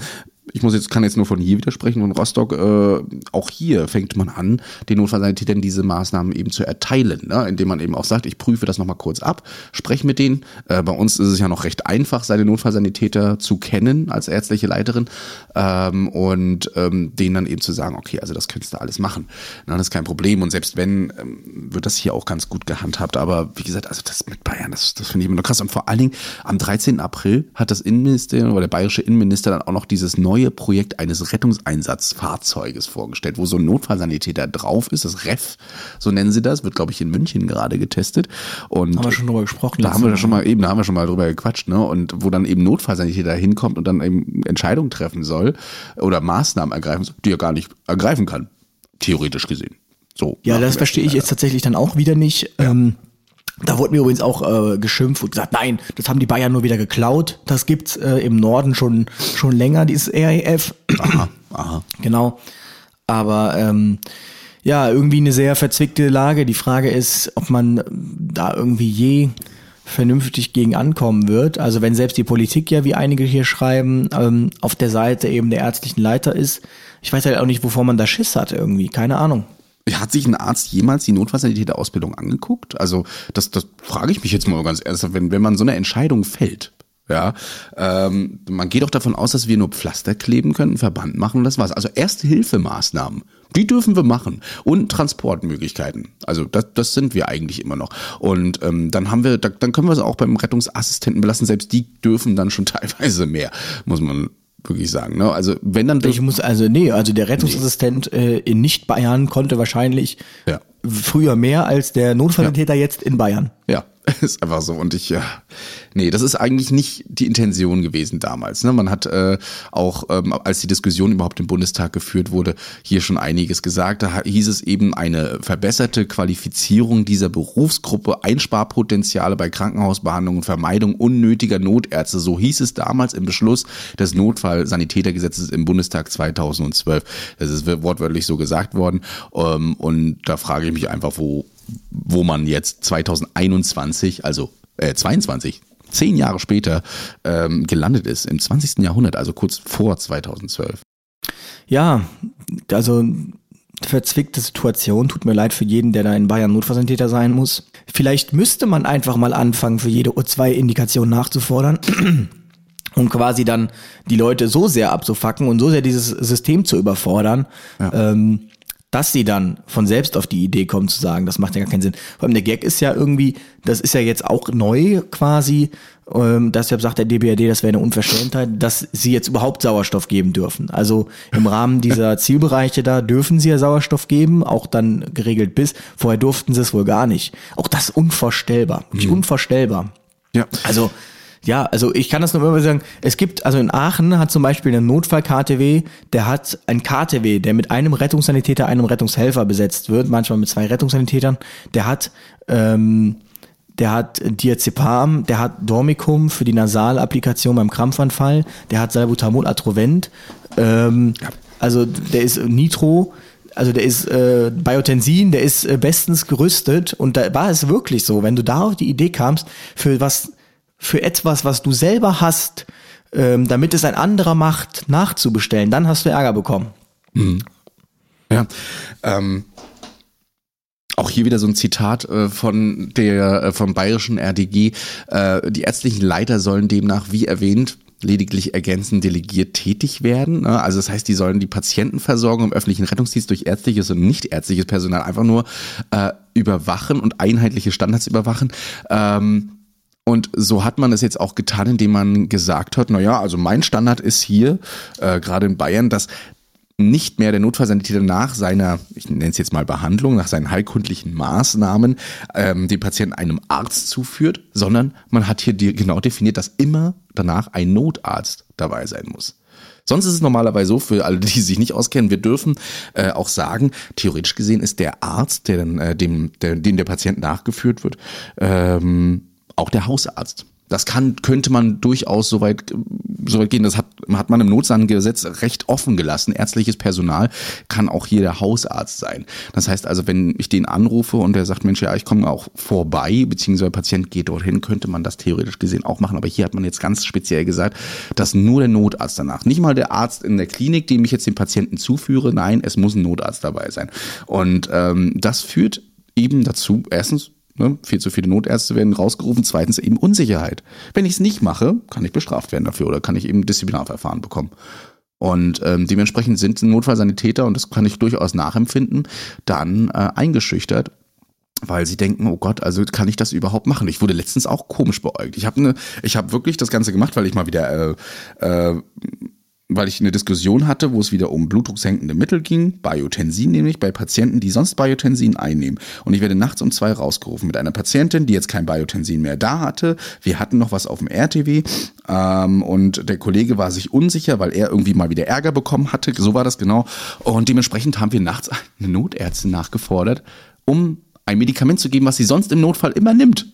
ich muss jetzt, kann jetzt nur von hier widersprechen, von Rostock, äh, auch hier fängt man an, den Notfallsanitätern diese Maßnahmen eben zu erteilen, ne? indem man eben auch sagt, ich prüfe das nochmal kurz ab, spreche mit denen. Äh, bei uns ist es ja noch recht einfach, seine Notfallsanitäter zu kennen als ärztliche Leiterin ähm, und ähm, denen dann eben zu sagen, okay, also das könntest du alles machen. Na, das ist kein Problem und selbst wenn, ähm, wird das hier auch ganz gut gehandhabt, aber wie gesagt, also das mit Bayern, das, das finde ich immer nur krass und vor allen Dingen am 13. April hat das Innenministerium oder der bayerische Innenminister dann auch noch dieses neue neue Projekt eines Rettungseinsatzfahrzeuges vorgestellt, wo so ein Notfallsanitäter drauf ist, das REF, so nennen sie das, wird glaube ich in München gerade getestet. Und haben wir schon drüber gesprochen. Da haben wir schon mal eben, da haben wir schon mal drüber gequatscht, ne? Und wo dann eben Notfallsanitäter hinkommt und dann eben Entscheidungen treffen soll oder Maßnahmen ergreifen soll, die er gar nicht ergreifen kann, theoretisch gesehen. So. Ja, das verstehe ich jetzt tatsächlich dann auch wieder nicht. Ja. Ähm, da wurde mir übrigens auch äh, geschimpft und gesagt, nein, das haben die Bayern nur wieder geklaut. Das gibt's äh, im Norden schon schon länger, dieses RAF. Aha, aha. Genau. Aber ähm, ja, irgendwie eine sehr verzwickte Lage. Die Frage ist, ob man da irgendwie je vernünftig gegen ankommen wird. Also wenn selbst die Politik ja, wie einige hier schreiben, ähm, auf der Seite eben der ärztlichen Leiter ist, ich weiß halt auch nicht, wovor man da Schiss hat irgendwie. Keine Ahnung. Hat sich ein Arzt jemals die Notfallsanitäterausbildung angeguckt? Also das, das frage ich mich jetzt mal ganz ernsthaft, wenn, wenn man so eine Entscheidung fällt. Ja, ähm, man geht auch davon aus, dass wir nur Pflaster kleben können, Verband machen, das war's. Also Erste-Hilfemaßnahmen, die dürfen wir machen und Transportmöglichkeiten. Also das, das sind wir eigentlich immer noch. Und ähm, dann haben wir, da, dann können wir es auch beim Rettungsassistenten belassen. Selbst die dürfen dann schon teilweise mehr, muss man wirklich sagen. Ne? Also wenn dann ich muss also nee, also der Rettungsassistent nee. äh, in nicht Bayern konnte wahrscheinlich ja. früher mehr als der Notfalltäter ja. jetzt in Bayern. Ja, ist einfach so. Und ich, ja, nee, das ist eigentlich nicht die Intention gewesen damals. Ne? Man hat äh, auch, ähm, als die Diskussion überhaupt im Bundestag geführt wurde, hier schon einiges gesagt. Da hieß es eben eine verbesserte Qualifizierung dieser Berufsgruppe, Einsparpotenziale bei Krankenhausbehandlungen, Vermeidung unnötiger Notärzte. So hieß es damals im Beschluss des Notfallsanitätergesetzes im Bundestag 2012. Das ist wortwörtlich so gesagt worden. Ähm, und da frage ich mich einfach, wo wo man jetzt 2021, also äh, 22, zehn Jahre später ähm, gelandet ist, im 20. Jahrhundert, also kurz vor 2012. Ja, also verzwickte Situation. Tut mir leid für jeden, der da in Bayern Notfallsanitäter sein muss. Vielleicht müsste man einfach mal anfangen, für jede O2-Indikation nachzufordern. und quasi dann die Leute so sehr abzufacken und so sehr dieses System zu überfordern, ja. ähm, dass sie dann von selbst auf die Idee kommen zu sagen, das macht ja gar keinen Sinn. Vor allem der Gag ist ja irgendwie, das ist ja jetzt auch neu quasi, ähm, deshalb sagt der DBRD, das wäre eine Unverschämtheit, dass sie jetzt überhaupt Sauerstoff geben dürfen. Also im Rahmen dieser Zielbereiche da dürfen sie ja Sauerstoff geben, auch dann geregelt bis. Vorher durften sie es wohl gar nicht. Auch das unvorstellbar, wirklich mhm. unvorstellbar. Ja. Also ja, also ich kann das nur immer sagen, es gibt, also in Aachen hat zum Beispiel einen Notfall-KTW, der hat ein KTW, der mit einem Rettungssanitäter, einem Rettungshelfer besetzt wird, manchmal mit zwei Rettungssanitätern, der hat, ähm, der hat Diazepam, der hat Dormicum für die Nasalapplikation beim Krampfanfall, der hat Salbutamol Atrovent, ähm, also der ist Nitro, also der ist äh, Biotensin, der ist äh, bestens gerüstet und da war es wirklich so, wenn du da auf die Idee kamst, für was für etwas, was du selber hast, ähm, damit es ein anderer macht, nachzubestellen, dann hast du Ärger bekommen. Mhm. Ja. Ähm, auch hier wieder so ein Zitat äh, von der äh, vom bayerischen RDG. Äh, die ärztlichen Leiter sollen demnach, wie erwähnt, lediglich ergänzend delegiert tätig werden. Ne? Also das heißt, die sollen die Patientenversorgung im öffentlichen Rettungsdienst durch ärztliches und nicht ärztliches Personal einfach nur äh, überwachen und einheitliche Standards überwachen. Ähm, und so hat man es jetzt auch getan, indem man gesagt hat, na ja, also mein Standard ist hier, äh, gerade in Bayern, dass nicht mehr der Notfallsanitäter nach seiner, ich nenne es jetzt mal Behandlung, nach seinen heilkundlichen Maßnahmen ähm, den Patienten einem Arzt zuführt, sondern man hat hier die, genau definiert, dass immer danach ein Notarzt dabei sein muss. Sonst ist es normalerweise so, für alle, die sich nicht auskennen, wir dürfen äh, auch sagen, theoretisch gesehen ist der Arzt, der dann, äh, dem, der, dem der Patient nachgeführt wird, ähm, auch der Hausarzt. Das kann, könnte man durchaus so weit, so weit gehen. Das hat, hat man im Notsangesetz recht offen gelassen. Ärztliches Personal kann auch hier der Hausarzt sein. Das heißt also, wenn ich den anrufe und der sagt, Mensch, ja, ich komme auch vorbei, beziehungsweise Patient geht dorthin, könnte man das theoretisch gesehen auch machen. Aber hier hat man jetzt ganz speziell gesagt, dass nur der Notarzt danach, nicht mal der Arzt in der Klinik, dem ich jetzt den Patienten zuführe, nein, es muss ein Notarzt dabei sein. Und ähm, das führt eben dazu, erstens, Ne? Viel zu viele Notärzte werden rausgerufen. Zweitens eben Unsicherheit. Wenn ich es nicht mache, kann ich bestraft werden dafür oder kann ich eben Disziplinarverfahren bekommen. Und ähm, dementsprechend sind Notfallsanitäter, und das kann ich durchaus nachempfinden, dann äh, eingeschüchtert, weil sie denken, oh Gott, also kann ich das überhaupt machen? Ich wurde letztens auch komisch beäugt. Ich habe ne, ich habe wirklich das Ganze gemacht, weil ich mal wieder äh, äh, weil ich eine Diskussion hatte, wo es wieder um blutdrucksenkende Mittel ging, Biotensin nämlich, bei Patienten, die sonst Biotensin einnehmen. Und ich werde nachts um zwei rausgerufen mit einer Patientin, die jetzt kein Biotensin mehr da hatte. Wir hatten noch was auf dem RTW ähm, und der Kollege war sich unsicher, weil er irgendwie mal wieder Ärger bekommen hatte. So war das genau. Und dementsprechend haben wir nachts eine Notärztin nachgefordert, um ein Medikament zu geben, was sie sonst im Notfall immer nimmt.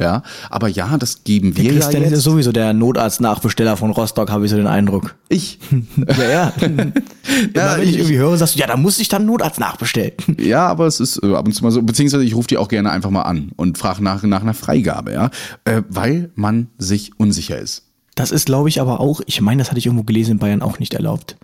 Ja, aber ja, das geben wir der Christian ja jetzt. ist sowieso der Notarzt-Nachbesteller von Rostock, habe ich so den Eindruck. Ich? ja, ja. ja wenn ich, ich irgendwie höre, sagst du, ja, da muss ich dann Notarzt nachbestellen. Ja, aber es ist äh, ab und zu mal so, beziehungsweise ich rufe die auch gerne einfach mal an und frage nach, nach einer Freigabe, ja, äh, weil man sich unsicher ist. Das ist, glaube ich, aber auch, ich meine, das hatte ich irgendwo gelesen in Bayern auch nicht erlaubt.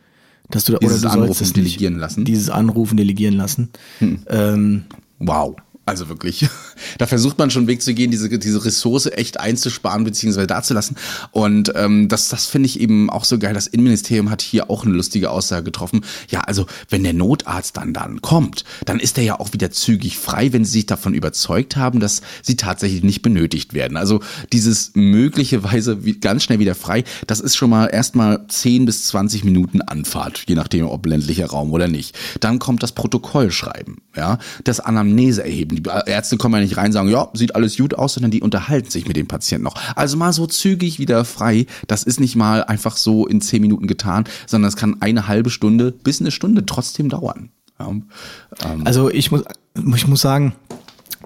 Dass du, dieses oder du Anrufen delegieren lassen. Dieses Anrufen delegieren lassen. Hm. Ähm, wow. Also wirklich, da versucht man schon einen Weg zu gehen, diese, diese Ressource echt einzusparen bzw. dazulassen. Und ähm, das, das finde ich eben auch so geil. Das Innenministerium hat hier auch eine lustige Aussage getroffen. Ja, also wenn der Notarzt dann dann kommt, dann ist er ja auch wieder zügig frei, wenn sie sich davon überzeugt haben, dass sie tatsächlich nicht benötigt werden. Also dieses möglicherweise ganz schnell wieder frei, das ist schon mal erstmal 10 bis 20 Minuten Anfahrt, je nachdem ob ländlicher Raum oder nicht. Dann kommt das Protokoll schreiben, ja, das Anamnese erheben die Ärzte kommen ja nicht rein sagen, ja, sieht alles gut aus, sondern die unterhalten sich mit dem Patienten noch. Also mal so zügig wieder frei, das ist nicht mal einfach so in zehn Minuten getan, sondern es kann eine halbe Stunde bis eine Stunde trotzdem dauern. Ja, ähm. Also ich muss, ich muss sagen,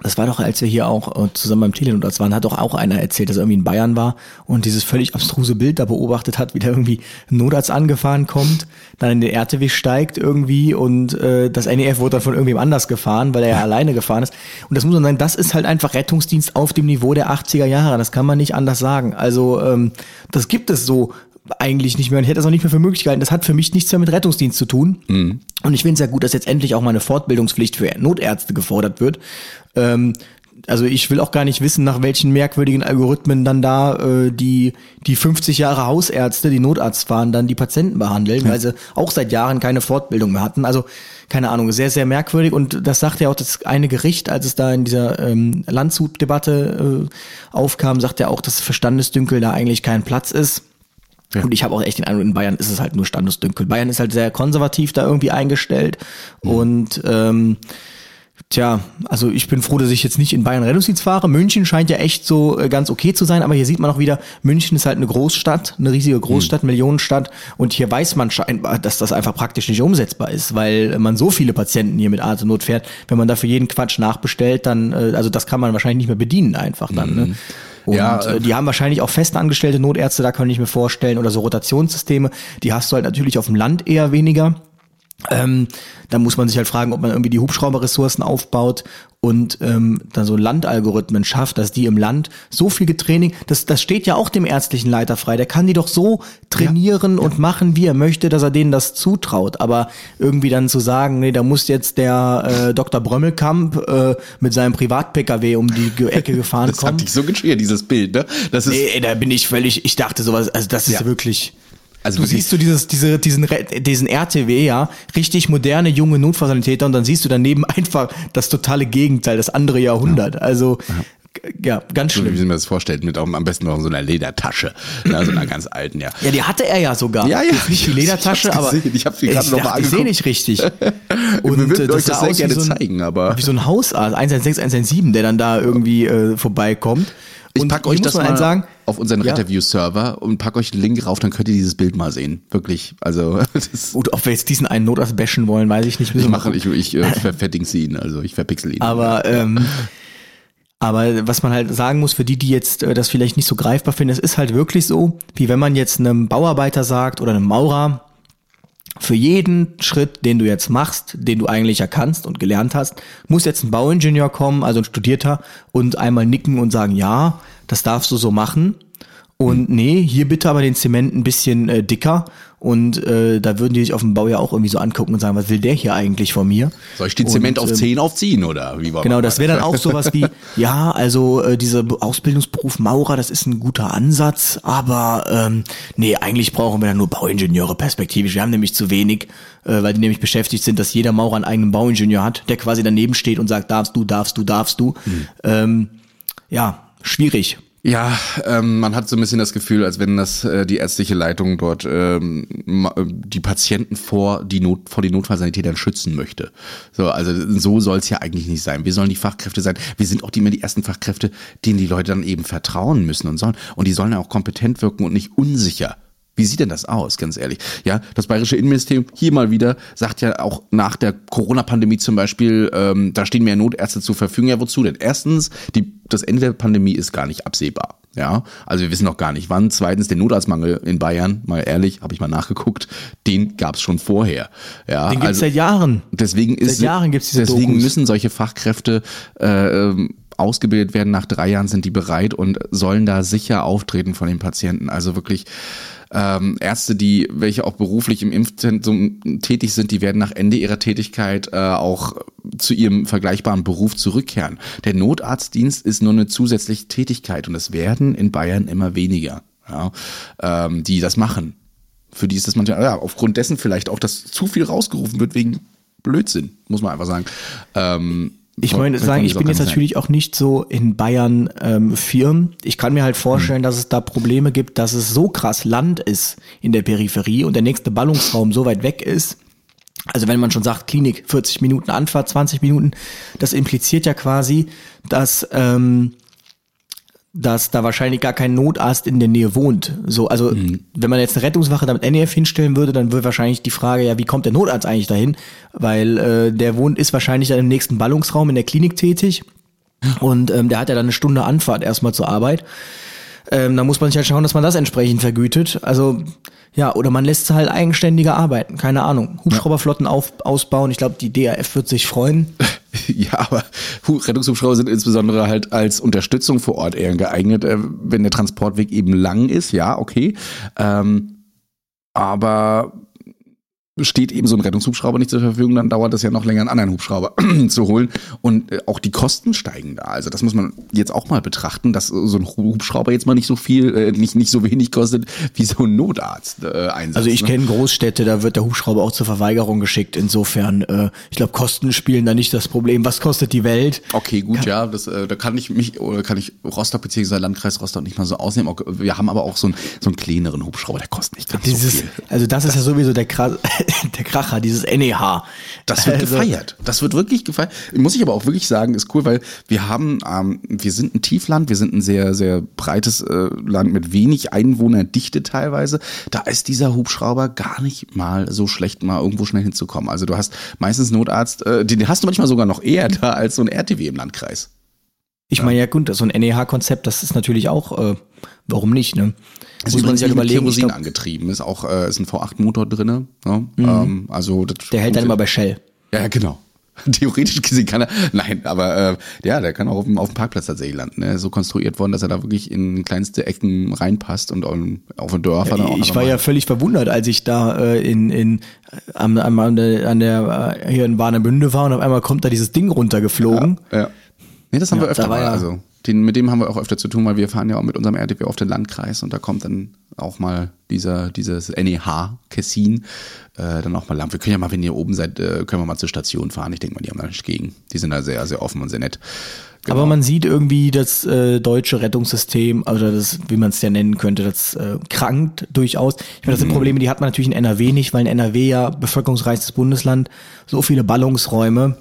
das war doch, als wir hier auch äh, zusammen beim Telenotarzt waren, hat doch auch einer erzählt, dass er irgendwie in Bayern war und dieses völlig abstruse Bild da beobachtet hat, wie da irgendwie ein Notarzt angefahren kommt, dann in den RTW steigt irgendwie und äh, das NEF wurde dann von irgendwem anders gefahren, weil er ja alleine gefahren ist. Und das muss man sagen, das ist halt einfach Rettungsdienst auf dem Niveau der 80er Jahre. Das kann man nicht anders sagen. Also ähm, das gibt es so eigentlich nicht mehr und ich hätte das auch nicht mehr für möglich gehalten. Das hat für mich nichts mehr mit Rettungsdienst zu tun. Mhm. Und ich finde es ja gut, dass jetzt endlich auch mal eine Fortbildungspflicht für Notärzte gefordert wird. Ähm, also ich will auch gar nicht wissen, nach welchen merkwürdigen Algorithmen dann da äh, die, die 50 Jahre Hausärzte, die Notarzt fahren, dann die Patienten behandeln, ja. weil sie auch seit Jahren keine Fortbildung mehr hatten. Also keine Ahnung, sehr, sehr merkwürdig. Und das sagt ja auch das eine Gericht, als es da in dieser ähm, Landshut-Debatte äh, aufkam, sagt ja auch, dass Verstandesdünkel da eigentlich kein Platz ist. Ja. Und ich habe auch echt den Eindruck, in Bayern ist es halt nur Standesdünkel. Bayern ist halt sehr konservativ da irgendwie eingestellt. Mhm. Und ähm, Tja, also ich bin froh, dass ich jetzt nicht in Bayern Rettungsdienst fahre. München scheint ja echt so äh, ganz okay zu sein, aber hier sieht man auch wieder, München ist halt eine Großstadt, eine riesige Großstadt, mhm. Millionenstadt und hier weiß man scheinbar, dass das einfach praktisch nicht umsetzbar ist, weil man so viele Patienten hier mit Atemnot fährt. Wenn man dafür jeden Quatsch nachbestellt, dann, äh, also das kann man wahrscheinlich nicht mehr bedienen einfach dann. Ne? Mhm. Ne? Und ja, äh, die haben wahrscheinlich auch festangestellte Notärzte, da kann ich mir vorstellen, oder so Rotationssysteme, die hast du halt natürlich auf dem Land eher weniger. Ähm, da muss man sich halt fragen, ob man irgendwie die Hubschrauberressourcen aufbaut und ähm, dann so Landalgorithmen schafft, dass die im Land so viel Getraining, das, das steht ja auch dem ärztlichen Leiter frei, der kann die doch so trainieren ja, und ja. machen, wie er möchte, dass er denen das zutraut. Aber irgendwie dann zu sagen, nee, da muss jetzt der äh, Dr. Brömmelkamp äh, mit seinem Privat-Pkw um die Ecke gefahren das kommen. Das hat dich so geschrieben, dieses Bild, ne? Das ist nee, da bin ich völlig, ich dachte sowas, also das ist ja. wirklich also du siehst du dieses, diese, diesen, diesen RTW, ja, richtig moderne junge Notfallsanitäter und dann siehst du daneben einfach das totale Gegenteil, das andere Jahrhundert. Ja. Also ja, ganz schlimm. So, wie man das vorstellt, mit auch, am besten noch so einer Ledertasche, na, so einer ganz alten, ja. Ja, die hatte er ja sogar. Ja, ja. Nicht die Ledertasche, ich aber ich habe sie gerade noch mal angeguckt. Ich sehe nicht richtig. Und wir würden euch das sehr gerne so ein, zeigen, aber wie so ein Hausarzt 116, 117, der dann da irgendwie äh, vorbeikommt. Ich packe euch das mal sagen, auf unseren ja. Retterview-Server und packe euch einen Link rauf, dann könnt ihr dieses Bild mal sehen. Wirklich. Also das Gut, ob wir jetzt diesen einen Notarzt bashen wollen, weiß ich nicht. Ich mache, ich, ich äh, verdingse ihn, also ich verpixel ihn. Aber ähm, aber was man halt sagen muss, für die, die jetzt äh, das vielleicht nicht so greifbar finden, es ist halt wirklich so, wie wenn man jetzt einem Bauarbeiter sagt oder einem Maurer, für jeden Schritt, den du jetzt machst, den du eigentlich erkannst und gelernt hast, muss jetzt ein Bauingenieur kommen, also ein Studierter, und einmal nicken und sagen, ja, das darfst du so machen. Und nee, hier bitte aber den Zement ein bisschen äh, dicker. Und äh, da würden die sich auf dem Bau ja auch irgendwie so angucken und sagen, was will der hier eigentlich von mir? Soll ich den Zement und, auf 10 ähm, aufziehen oder wie war Genau, das wäre dann auch sowas wie, ja, also äh, dieser Ausbildungsberuf Maurer, das ist ein guter Ansatz, aber ähm, nee, eigentlich brauchen wir dann nur Bauingenieure perspektivisch. Wir haben nämlich zu wenig, äh, weil die nämlich beschäftigt sind, dass jeder Maurer einen eigenen Bauingenieur hat, der quasi daneben steht und sagt, darfst du, darfst du, darfst du. Hm. Ähm, ja, schwierig. Ja, ähm, man hat so ein bisschen das Gefühl, als wenn das äh, die ärztliche Leitung dort ähm, die Patienten vor die Not vor die Notfallsanitätern schützen möchte. So, also so soll es ja eigentlich nicht sein. Wir sollen die Fachkräfte sein. Wir sind auch die, immer die ersten Fachkräfte, denen die Leute dann eben vertrauen müssen und sollen. Und die sollen ja auch kompetent wirken und nicht unsicher. Wie sieht denn das aus, ganz ehrlich? Ja, das bayerische Innenministerium hier mal wieder sagt ja auch nach der Corona-Pandemie zum Beispiel, ähm, da stehen mehr Notärzte zur Verfügung. Ja, wozu denn? Erstens, die, das Ende der Pandemie ist gar nicht absehbar. Ja, also wir wissen noch gar nicht wann. Zweitens, den Notarztmangel in Bayern, mal ehrlich, habe ich mal nachgeguckt, den gab es schon vorher. Ja, den gibt also, seit Jahren. Deswegen ist, seit Jahren gibt's diese deswegen Dokus. müssen solche Fachkräfte äh, ähm, ausgebildet werden. Nach drei Jahren sind die bereit und sollen da sicher auftreten von den Patienten. Also wirklich ähm, Ärzte, die welche auch beruflich im Impfzentrum tätig sind, die werden nach Ende ihrer Tätigkeit äh, auch zu ihrem vergleichbaren Beruf zurückkehren. Der Notarztdienst ist nur eine zusätzliche Tätigkeit und es werden in Bayern immer weniger, ja, ähm, die das machen. Für die ist das manchmal, ja, aufgrund dessen vielleicht auch, dass zu viel rausgerufen wird wegen Blödsinn, muss man einfach sagen. Ähm, ich meine, sagen, ich bin jetzt natürlich auch nicht so in Bayern ähm, firm. Ich kann mir halt vorstellen, mhm. dass es da Probleme gibt, dass es so krass Land ist in der Peripherie und der nächste Ballungsraum so weit weg ist. Also wenn man schon sagt, Klinik 40 Minuten Anfahrt, 20 Minuten, das impliziert ja quasi, dass ähm, dass da wahrscheinlich gar kein Notarzt in der Nähe wohnt. So, also mhm. wenn man jetzt eine Rettungswache damit NEF hinstellen würde, dann würde wahrscheinlich die Frage, ja, wie kommt der Notarzt eigentlich dahin? Weil äh, der wohnt, ist wahrscheinlich dann im nächsten Ballungsraum in der Klinik tätig. Und ähm, der hat ja dann eine Stunde Anfahrt erstmal zur Arbeit. Ähm, da muss man sich halt schauen, dass man das entsprechend vergütet. Also ja, oder man lässt halt eigenständiger arbeiten. Keine Ahnung. Hubschrauberflotten auf, ausbauen. Ich glaube, die DRF wird sich freuen. Ja, aber Rettungshubschrauber sind insbesondere halt als Unterstützung vor Ort eher geeignet, äh, wenn der Transportweg eben lang ist. Ja, okay. Ähm, aber steht eben so ein Rettungshubschrauber nicht zur Verfügung, dann dauert das ja noch länger, einen anderen Hubschrauber zu holen. Und äh, auch die Kosten steigen da. Also das muss man jetzt auch mal betrachten, dass so ein Hubschrauber jetzt mal nicht so viel, äh, nicht, nicht so wenig kostet wie so ein Notarzt äh, Einsatz. Also ich ne? kenne Großstädte, da wird der Hubschrauber auch zur Verweigerung geschickt. Insofern, äh, ich glaube, Kosten spielen da nicht das Problem. Was kostet die Welt? Okay, gut, kann, ja, das, äh, da kann ich mich, oder kann ich Rostock bzw. Landkreis Rostock nicht mal so ausnehmen. Wir haben aber auch so einen, so einen kleineren Hubschrauber, der kostet nicht ganz Dieses, so viel. Also das ist ja sowieso der krass der Kracher, dieses NEH. Das wird also, gefeiert. Das wird wirklich gefeiert. Muss ich aber auch wirklich sagen, ist cool, weil wir haben, ähm, wir sind ein Tiefland, wir sind ein sehr, sehr breites äh, Land mit wenig Einwohnerdichte teilweise. Da ist dieser Hubschrauber gar nicht mal so schlecht, mal irgendwo schnell hinzukommen. Also du hast meistens Notarzt, äh, den hast du manchmal sogar noch eher da als so ein RTW im Landkreis. Ich meine, ja gut, so ein NEH-Konzept, das ist natürlich auch, äh, warum nicht, ne? Das muss man sich halt überlegen. Kerosin glaub, angetrieben, ist auch äh, ist ein V8-Motor drinne. Ja? Mhm. Ähm, also der hält dann immer bei Shell. Ja, genau. Theoretisch gesehen kann er, nein, aber äh, ja, der kann auch auf dem, auf dem Parkplatz tatsächlich landen. Ne? So konstruiert worden, dass er da wirklich in kleinste Ecken reinpasst und auf, den Dörfern ja, auch. Ich war ja völlig verwundert, als ich da äh, in, in am, am, an der, an der äh, hier in Warnemünde war und auf einmal kommt da dieses Ding runtergeflogen. Ja, ja. Nee, das haben ja, wir öfter mal. Ja, also den, mit dem haben wir auch öfter zu tun, weil wir fahren ja auch mit unserem RTW auf den Landkreis und da kommt dann auch mal dieser, dieses NEH Kessin äh, dann auch mal lang. Wir können ja mal, wenn ihr oben seid, äh, können wir mal zur Station fahren. Ich denke mal, die haben da nicht gegen. Die sind da sehr, sehr offen und sehr nett. Genau. Aber man sieht irgendwie das äh, deutsche Rettungssystem, oder das, wie man es ja nennen könnte, das äh, krankt durchaus. Ich meine, das sind mhm. Probleme, die hat man natürlich in NRW nicht, weil in NRW ja bevölkerungsreichstes Bundesland so viele Ballungsräume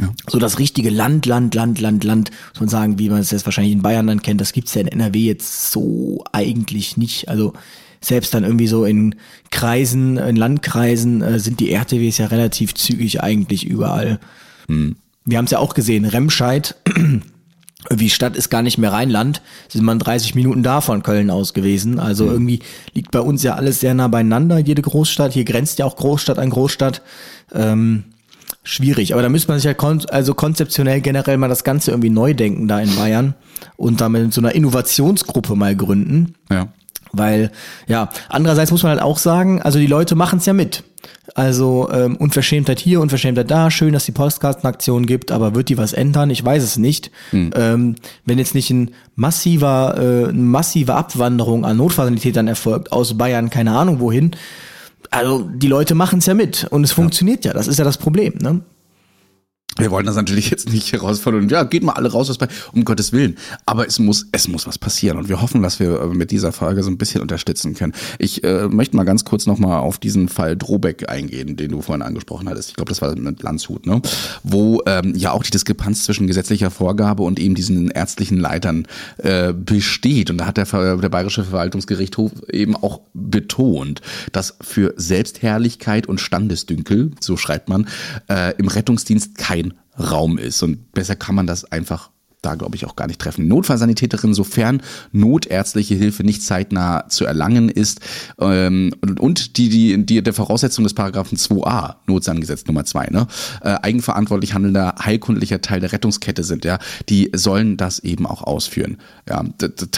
ja. So das richtige Land, Land, Land, Land, Land, muss man sagen, wie man es jetzt wahrscheinlich in Bayern dann kennt, das gibt's ja in NRW jetzt so eigentlich nicht. Also selbst dann irgendwie so in Kreisen, in Landkreisen äh, sind die RTWs ja relativ zügig eigentlich überall. Hm. Wir haben es ja auch gesehen, Remscheid, wie Stadt ist gar nicht mehr Rheinland, sind man 30 Minuten da von Köln aus gewesen. Also hm. irgendwie liegt bei uns ja alles sehr nah beieinander, jede Großstadt. Hier grenzt ja auch Großstadt an Großstadt. Ähm, schwierig. Aber da müsste man sich ja kon also konzeptionell generell mal das Ganze irgendwie neu denken da in Bayern und damit so einer Innovationsgruppe mal gründen. Ja. Weil, ja, andererseits muss man halt auch sagen, also die Leute machen es ja mit. Also ähm, Unverschämtheit hier, Unverschämtheit da, schön, dass die Postkartenaktion gibt, aber wird die was ändern? Ich weiß es nicht. Hm. Ähm, wenn jetzt nicht ein massiver, äh, eine massive Abwanderung an Notfallsanitätern erfolgt aus Bayern, keine Ahnung wohin, also die Leute machen es ja mit und es funktioniert ja. Das ist ja das Problem. Ne? Wir wollen das natürlich jetzt nicht herausfordern ja, geht mal alle raus, was bei, um Gottes Willen. Aber es muss, es muss was passieren und wir hoffen, dass wir äh, mit dieser Frage so ein bisschen unterstützen können. Ich äh, möchte mal ganz kurz nochmal auf diesen Fall Drobeck eingehen, den du vorhin angesprochen hattest. Ich glaube, das war mit Landshut, ne? Wo ähm, ja auch die Diskrepanz zwischen gesetzlicher Vorgabe und eben diesen ärztlichen Leitern äh, besteht. Und da hat der, der Bayerische Verwaltungsgerichtshof eben auch betont, dass für Selbstherrlichkeit und Standesdünkel, so schreibt man, äh, im Rettungsdienst kein Raum ist. Und besser kann man das einfach da, glaube ich, auch gar nicht treffen. Notfallsanitäterin, sofern notärztliche Hilfe nicht zeitnah zu erlangen ist ähm, und die, die, die der Voraussetzung des Paragraphen 2a, Notsangesetz Nummer 2, ne, äh, eigenverantwortlich handelnder heilkundlicher Teil der Rettungskette sind, ja, die sollen das eben auch ausführen. Ja,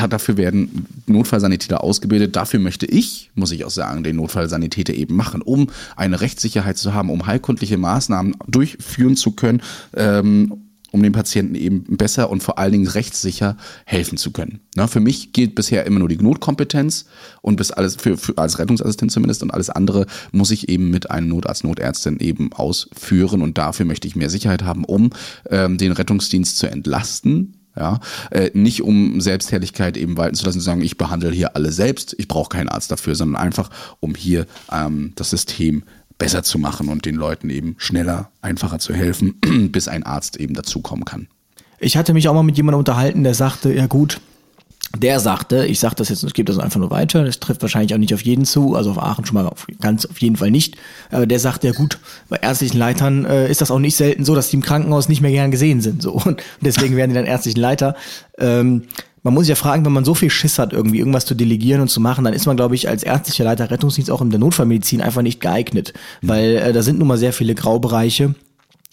dafür werden Notfallsanitäter ausgebildet. Dafür möchte ich, muss ich auch sagen, den Notfallsanitäter eben machen, um eine Rechtssicherheit zu haben, um heilkundliche Maßnahmen durchführen zu können, ähm, um den Patienten eben besser und vor allen Dingen rechtssicher helfen zu können. Na, für mich gilt bisher immer nur die Notkompetenz und bis alles für, für als Rettungsassistent zumindest und alles andere muss ich eben mit einem Notarzt, Notärztin eben ausführen und dafür möchte ich mehr Sicherheit haben, um ähm, den Rettungsdienst zu entlasten, ja, äh, nicht um Selbstherrlichkeit eben walten zu lassen, zu sagen, ich behandle hier alle selbst, ich brauche keinen Arzt dafür, sondern einfach, um hier ähm, das System besser zu machen und den Leuten eben schneller, einfacher zu helfen, bis ein Arzt eben dazukommen kann. Ich hatte mich auch mal mit jemandem unterhalten, der sagte, ja gut, der sagte, ich sage das jetzt, ich gebe das einfach nur weiter, das trifft wahrscheinlich auch nicht auf jeden zu, also auf Aachen schon mal auf, ganz auf jeden Fall nicht, aber der sagte, ja gut, bei ärztlichen Leitern äh, ist das auch nicht selten so, dass die im Krankenhaus nicht mehr gern gesehen sind, so und deswegen werden die dann ärztlichen Leiter. Ähm, man muss sich ja fragen, wenn man so viel Schiss hat, irgendwie irgendwas zu delegieren und zu machen, dann ist man, glaube ich, als ärztlicher Leiter Rettungsdienst auch in der Notfallmedizin einfach nicht geeignet, mhm. weil äh, da sind nun mal sehr viele Graubereiche.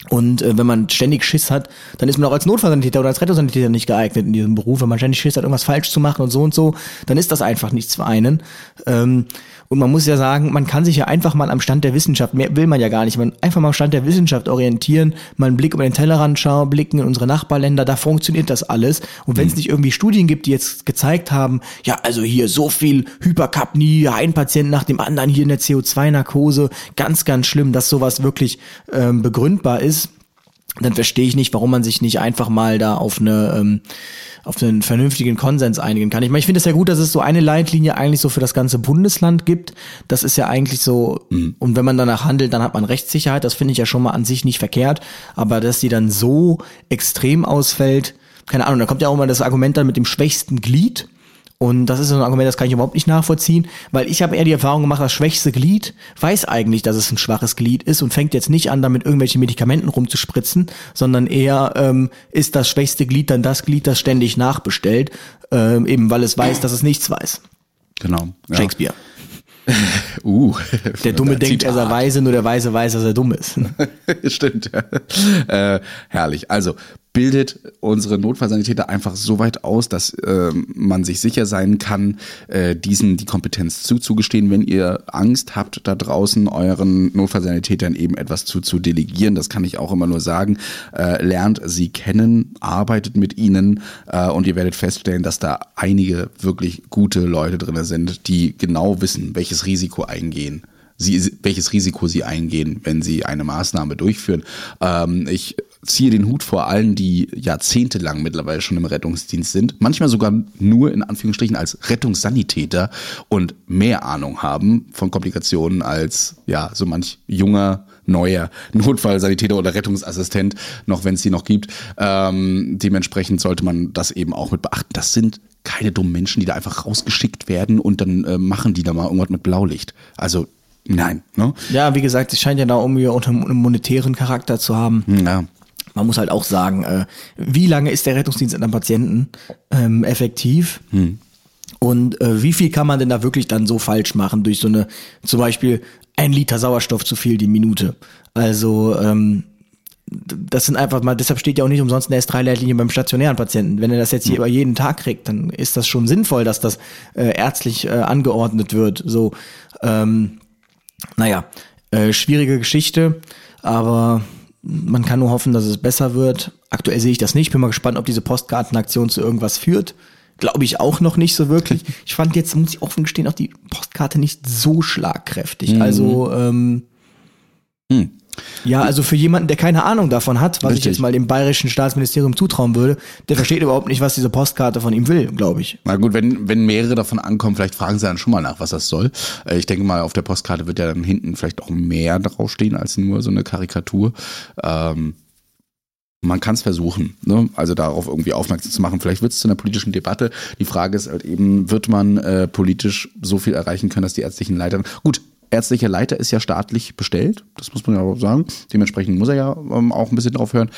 Und äh, wenn man ständig Schiss hat, dann ist man auch als Notfallsanitäter oder als Rettungssanitäter nicht geeignet in diesem Beruf. Wenn man ständig Schiss hat, irgendwas falsch zu machen und so und so, dann ist das einfach nichts für einen. Ähm, und man muss ja sagen, man kann sich ja einfach mal am Stand der Wissenschaft, mehr will man ja gar nicht, man einfach mal am Stand der Wissenschaft orientieren, mal einen Blick über den Tellerrand schauen, blicken in unsere Nachbarländer, da funktioniert das alles. Und wenn es mhm. nicht irgendwie Studien gibt, die jetzt gezeigt haben, ja, also hier so viel Hyperkapnie, ein Patient nach dem anderen hier in der CO2-Narkose, ganz, ganz schlimm, dass sowas wirklich ähm, begründbar ist, dann verstehe ich nicht, warum man sich nicht einfach mal da auf eine ähm, auf einen vernünftigen Konsens einigen kann. Ich meine, ich finde es ja gut, dass es so eine Leitlinie eigentlich so für das ganze Bundesland gibt. Das ist ja eigentlich so, mhm. und wenn man danach handelt, dann hat man Rechtssicherheit. Das finde ich ja schon mal an sich nicht verkehrt. Aber dass die dann so extrem ausfällt, keine Ahnung, da kommt ja auch mal das Argument dann mit dem schwächsten Glied. Und das ist so ein Argument, das kann ich überhaupt nicht nachvollziehen, weil ich habe eher die Erfahrung gemacht, das schwächste Glied weiß eigentlich, dass es ein schwaches Glied ist und fängt jetzt nicht an, damit irgendwelche Medikamenten rumzuspritzen, sondern eher ähm, ist das schwächste Glied dann das Glied, das ständig nachbestellt, ähm, eben weil es weiß, dass es nichts weiß. Genau. Ja. Shakespeare. Uh, der Dumme denkt, er sei weise, nur der Weise weiß, dass er dumm ist. Stimmt, ja. Äh, herrlich. Also, bildet unsere Notfallsanitäter einfach so weit aus, dass äh, man sich sicher sein kann, äh, diesen die Kompetenz zuzugestehen, wenn ihr Angst habt, da draußen euren Notfallsanitätern eben etwas zu, zu delegieren. Das kann ich auch immer nur sagen. Äh, lernt sie kennen, arbeitet mit ihnen äh, und ihr werdet feststellen, dass da einige wirklich gute Leute drin sind, die genau wissen, welches Risiko eingehen sie, welches Risiko sie eingehen, wenn sie eine Maßnahme durchführen. Ähm, ich ziehe den Hut vor allen, die jahrzehntelang mittlerweile schon im Rettungsdienst sind, manchmal sogar nur in Anführungsstrichen als Rettungssanitäter und mehr Ahnung haben von Komplikationen als ja so manch junger neuer Notfallsanitäter oder Rettungsassistent, noch wenn es sie noch gibt. Ähm, dementsprechend sollte man das eben auch mit beachten. Das sind keine dummen Menschen, die da einfach rausgeschickt werden und dann äh, machen die da mal irgendwas mit Blaulicht. Also Nein. Ne? Ja, wie gesagt, es scheint ja da irgendwie unter einem monetären Charakter zu haben. Ja. Man muss halt auch sagen, äh, wie lange ist der Rettungsdienst an einem Patienten ähm, effektiv? Hm. Und äh, wie viel kann man denn da wirklich dann so falsch machen durch so eine, zum Beispiel ein Liter Sauerstoff zu viel die Minute? Also ähm, das sind einfach mal, deshalb steht ja auch nicht umsonst eine S3-Leitlinie beim stationären Patienten. Wenn er das jetzt hier über jeden Tag kriegt, dann ist das schon sinnvoll, dass das äh, ärztlich äh, angeordnet wird. So, ähm, naja, äh, schwierige Geschichte, aber man kann nur hoffen, dass es besser wird. Aktuell sehe ich das nicht. Bin mal gespannt, ob diese Postkartenaktion zu irgendwas führt. Glaube ich auch noch nicht so wirklich. Ich fand jetzt, muss ich offen gestehen, auch die Postkarte nicht so schlagkräftig. Mhm. Also, ähm, hm. Ja, also für jemanden, der keine Ahnung davon hat, was Richtig. ich jetzt mal dem bayerischen Staatsministerium zutrauen würde, der versteht überhaupt nicht, was diese Postkarte von ihm will, glaube ich. Na gut, wenn, wenn mehrere davon ankommen, vielleicht fragen sie dann schon mal nach, was das soll. Äh, ich denke mal, auf der Postkarte wird ja dann hinten vielleicht auch mehr draufstehen als nur so eine Karikatur. Ähm, man kann es versuchen, ne? also darauf irgendwie aufmerksam zu machen. Vielleicht wird es zu einer politischen Debatte. Die Frage ist halt eben, wird man äh, politisch so viel erreichen können, dass die ärztlichen Leiter. Gut, ärztlicher Leiter ist ja staatlich bestellt, das muss man ja auch sagen. Dementsprechend muss er ja ähm, auch ein bisschen drauf hören.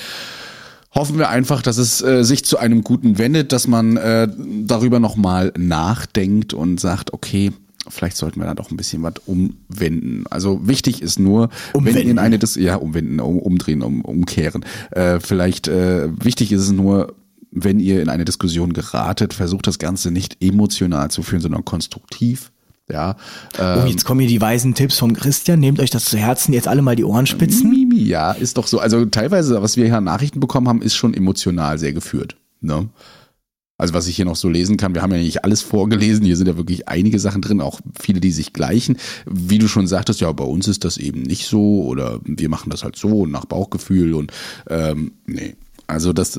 hoffen wir einfach, dass es äh, sich zu einem Guten wendet, dass man äh, darüber nochmal nachdenkt und sagt, okay, vielleicht sollten wir da doch ein bisschen was umwenden. Also wichtig ist nur, umwenden. wenn ihr in eine, das, ja, umwenden, um, umdrehen, um, umkehren. Äh, vielleicht, äh, wichtig ist es nur, wenn ihr in eine Diskussion geratet, versucht das Ganze nicht emotional zu führen, sondern konstruktiv. Ja, ähm, oh, jetzt kommen hier die weisen Tipps von Christian. Nehmt euch das zu Herzen, jetzt alle mal die Ohren spitzen. Mimi, ja, ist doch so. Also teilweise, was wir hier an Nachrichten bekommen haben, ist schon emotional sehr geführt. Ne? Also was ich hier noch so lesen kann, wir haben ja nicht alles vorgelesen, hier sind ja wirklich einige Sachen drin, auch viele, die sich gleichen. Wie du schon sagtest, ja, bei uns ist das eben nicht so oder wir machen das halt so nach Bauchgefühl und ähm, nee, also das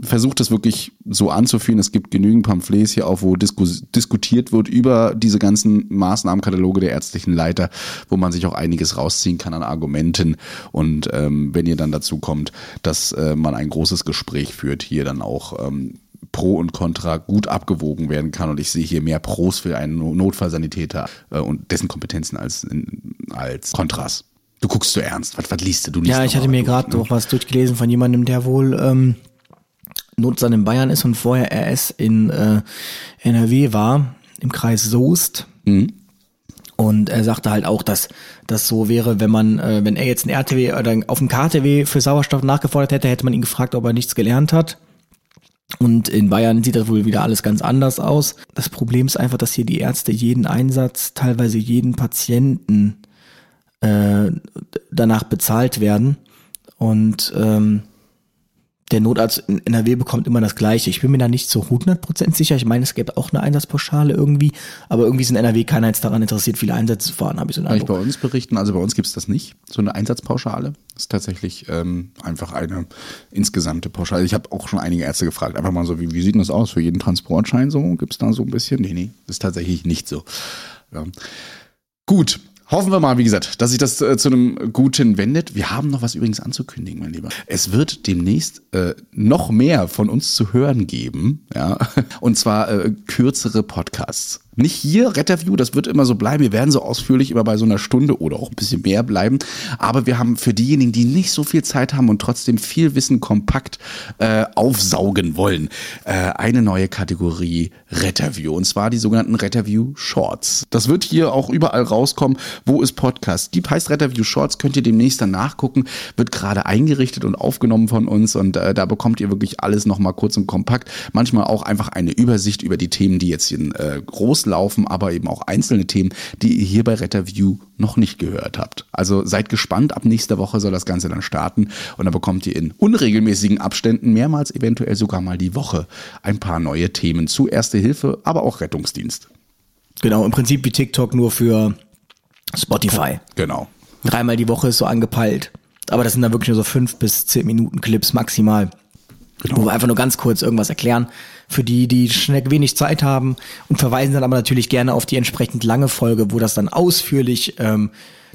versucht das wirklich so anzuführen. Es gibt genügend Pamphlets hier auch, wo diskus diskutiert wird über diese ganzen Maßnahmenkataloge der ärztlichen Leiter, wo man sich auch einiges rausziehen kann an Argumenten. Und ähm, wenn ihr dann dazu kommt, dass äh, man ein großes Gespräch führt, hier dann auch ähm, Pro und Contra gut abgewogen werden kann. Und ich sehe hier mehr Pros für einen Notfallsanitäter äh, und dessen Kompetenzen als, als Kontras. Du guckst so ernst. Was, was liest du? du liest ja, ich hatte mir gerade ne? noch was durchgelesen von jemandem, der wohl ähm, Notstand in Bayern ist und vorher RS in äh, NRW war, im Kreis Soest. Mhm. Und er sagte halt auch, dass das so wäre, wenn man, äh, wenn er jetzt ein RTW oder auf dem KTW für Sauerstoff nachgefordert hätte, hätte man ihn gefragt, ob er nichts gelernt hat. Und in Bayern sieht das wohl wieder alles ganz anders aus. Das Problem ist einfach, dass hier die Ärzte jeden Einsatz, teilweise jeden Patienten äh, danach bezahlt werden. Und ähm, der Notarzt in NRW bekommt immer das Gleiche. Ich bin mir da nicht so 100% sicher. Ich meine, es gäbe auch eine Einsatzpauschale irgendwie, aber irgendwie ist in NRW keiner jetzt daran interessiert, viele Einsätze zu fahren, habe ich so einen Kann ich bei uns berichten? Also bei uns gibt es das nicht, so eine Einsatzpauschale. Das ist tatsächlich ähm, einfach eine insgesamte Pauschale. Ich habe auch schon einige Ärzte gefragt, einfach mal so, wie, wie sieht das aus für jeden Transportschein so? Gibt es da so ein bisschen? Nee, nee, das ist tatsächlich nicht so. Ja. Gut, Hoffen wir mal, wie gesagt, dass sich das äh, zu einem Guten wendet. Wir haben noch was übrigens anzukündigen, mein Lieber. Es wird demnächst äh, noch mehr von uns zu hören geben, ja, und zwar äh, kürzere Podcasts. Nicht hier, Retterview, das wird immer so bleiben. Wir werden so ausführlich immer bei so einer Stunde oder auch ein bisschen mehr bleiben. Aber wir haben für diejenigen, die nicht so viel Zeit haben und trotzdem viel Wissen kompakt äh, aufsaugen wollen, äh, eine neue Kategorie Retterview. Und zwar die sogenannten Retterview Shorts. Das wird hier auch überall rauskommen, wo es Podcasts gibt. Heißt Retterview Shorts, könnt ihr demnächst dann nachgucken. Wird gerade eingerichtet und aufgenommen von uns. Und äh, da bekommt ihr wirklich alles nochmal kurz und kompakt. Manchmal auch einfach eine Übersicht über die Themen, die jetzt in äh, groß laufen, aber eben auch einzelne Themen, die ihr hier bei Retterview noch nicht gehört habt. Also seid gespannt, ab nächster Woche soll das Ganze dann starten und dann bekommt ihr in unregelmäßigen Abständen mehrmals eventuell sogar mal die Woche ein paar neue Themen zu Erste Hilfe, aber auch Rettungsdienst. Genau, im Prinzip wie TikTok nur für Spotify. Genau. Dreimal die Woche ist so angepeilt. Aber das sind dann wirklich nur so fünf bis zehn Minuten Clips maximal. Genau. Wo wir einfach nur ganz kurz irgendwas erklären für die, die schnell wenig Zeit haben und verweisen dann aber natürlich gerne auf die entsprechend lange Folge, wo das dann ausführlich ähm,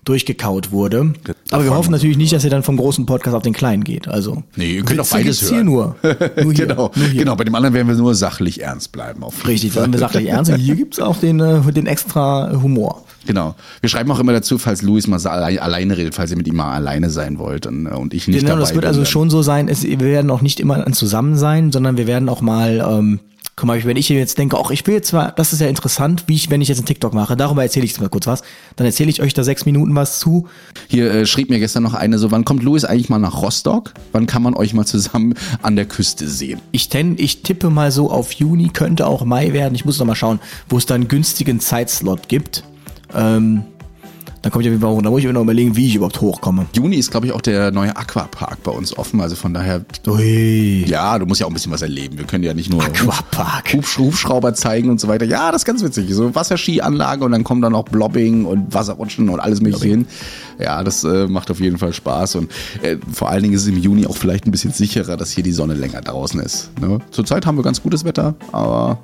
durchgekaut wurde. Aber wir hoffen natürlich nicht, dass ihr dann vom großen Podcast auf den kleinen geht. Also nee, ihr könnt auch beides hören. Hier nur. nur hier, genau, nur hier. genau. Bei dem anderen werden wir nur sachlich ernst bleiben. Auf Richtig, werden wir sachlich ernst. Und hier gibt's auch den, äh, den extra Humor. Genau. Wir schreiben auch immer dazu, falls Luis mal alleine, alleine redet, falls ihr mit ihm mal alleine sein wollt und, äh, und ich nicht genau, dabei das wird also schon so sein. Es, wir werden auch nicht immer zusammen sein, sondern wir werden auch mal ähm, Guck mal, wenn ich jetzt denke, auch ich will jetzt zwar, das ist ja interessant, wie ich, wenn ich jetzt einen TikTok mache, darüber erzähle ich jetzt mal kurz was, dann erzähle ich euch da sechs Minuten was zu. Hier äh, schrieb mir gestern noch eine so, wann kommt Louis eigentlich mal nach Rostock? Wann kann man euch mal zusammen an der Küste sehen? Ich, ten, ich tippe mal so auf Juni, könnte auch Mai werden. Ich muss noch mal schauen, wo es da einen günstigen Zeitslot gibt. Ähm, dann komme ich auf jeden Fall hoch. Da muss ich mir noch überlegen, wie ich überhaupt hochkomme. Juni ist, glaube ich, auch der neue Aquapark bei uns offen. Also von daher. Ui. Ja, du musst ja auch ein bisschen was erleben. Wir können ja nicht nur Aquapark. Hubsch Hubschrauber zeigen und so weiter. Ja, das ist ganz witzig. So Wasserskianlage und dann kommen dann auch Blobbing und Wasserrutschen und alles mögliche hin. Ja, das äh, macht auf jeden Fall Spaß. Und äh, vor allen Dingen ist es im Juni auch vielleicht ein bisschen sicherer, dass hier die Sonne länger draußen ist. Ne? Zurzeit haben wir ganz gutes Wetter, aber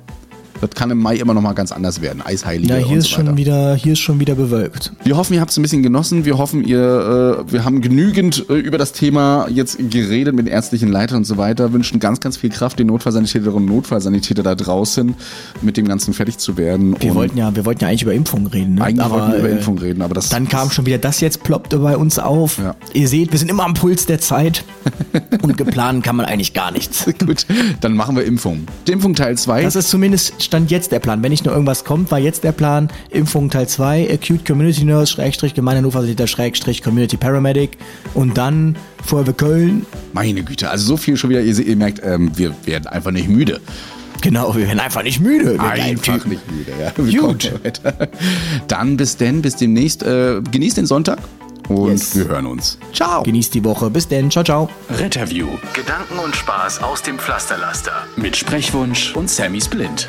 das kann im Mai immer noch mal ganz anders werden. Eisheilige ja, hier und ist so schon wieder, hier ist schon wieder bewölkt. Wir hoffen, ihr habt es ein bisschen genossen. Wir hoffen, ihr, äh, wir haben genügend äh, über das Thema jetzt geredet mit ärztlichen Leitern und so weiter. Wünschen ganz, ganz viel Kraft den Notfallsanitäterinnen und Notfallsanitäter da draußen, mit dem Ganzen fertig zu werden. Wir wollten ja, wir wollten ja eigentlich über Impfung reden. Ne? Eigentlich aber, wollten wir über äh, Impfung reden, aber das. Dann kam schon wieder das jetzt ploppte bei uns auf. Ja. Ihr seht, wir sind immer am Puls der Zeit. Und geplant kann man eigentlich gar nichts. Gut, dann machen wir Impfung. Impfung Teil 2. Das ist zumindest Stand jetzt der Plan. Wenn nicht nur irgendwas kommt, war jetzt der Plan. Impfung Teil 2, Acute Community Nurse, Schrägstrich, Gemeindenuversität, Schrägstrich, Community Paramedic. Und dann Feuerwehr Köln. Meine Güte, also so viel schon wieder. Ihr, ihr merkt, ähm, wir werden einfach nicht müde. Genau, wir werden einfach nicht müde. Wir einfach nicht müde, ja. Wir Gut. Dann bis denn, bis demnächst. Äh, genießt den Sonntag und yes. wir hören uns. Ciao. Genießt die Woche. Bis denn. Ciao, ciao. Retterview. Gedanken und Spaß aus dem Pflasterlaster. Mit Sprechwunsch und Sammy Splint.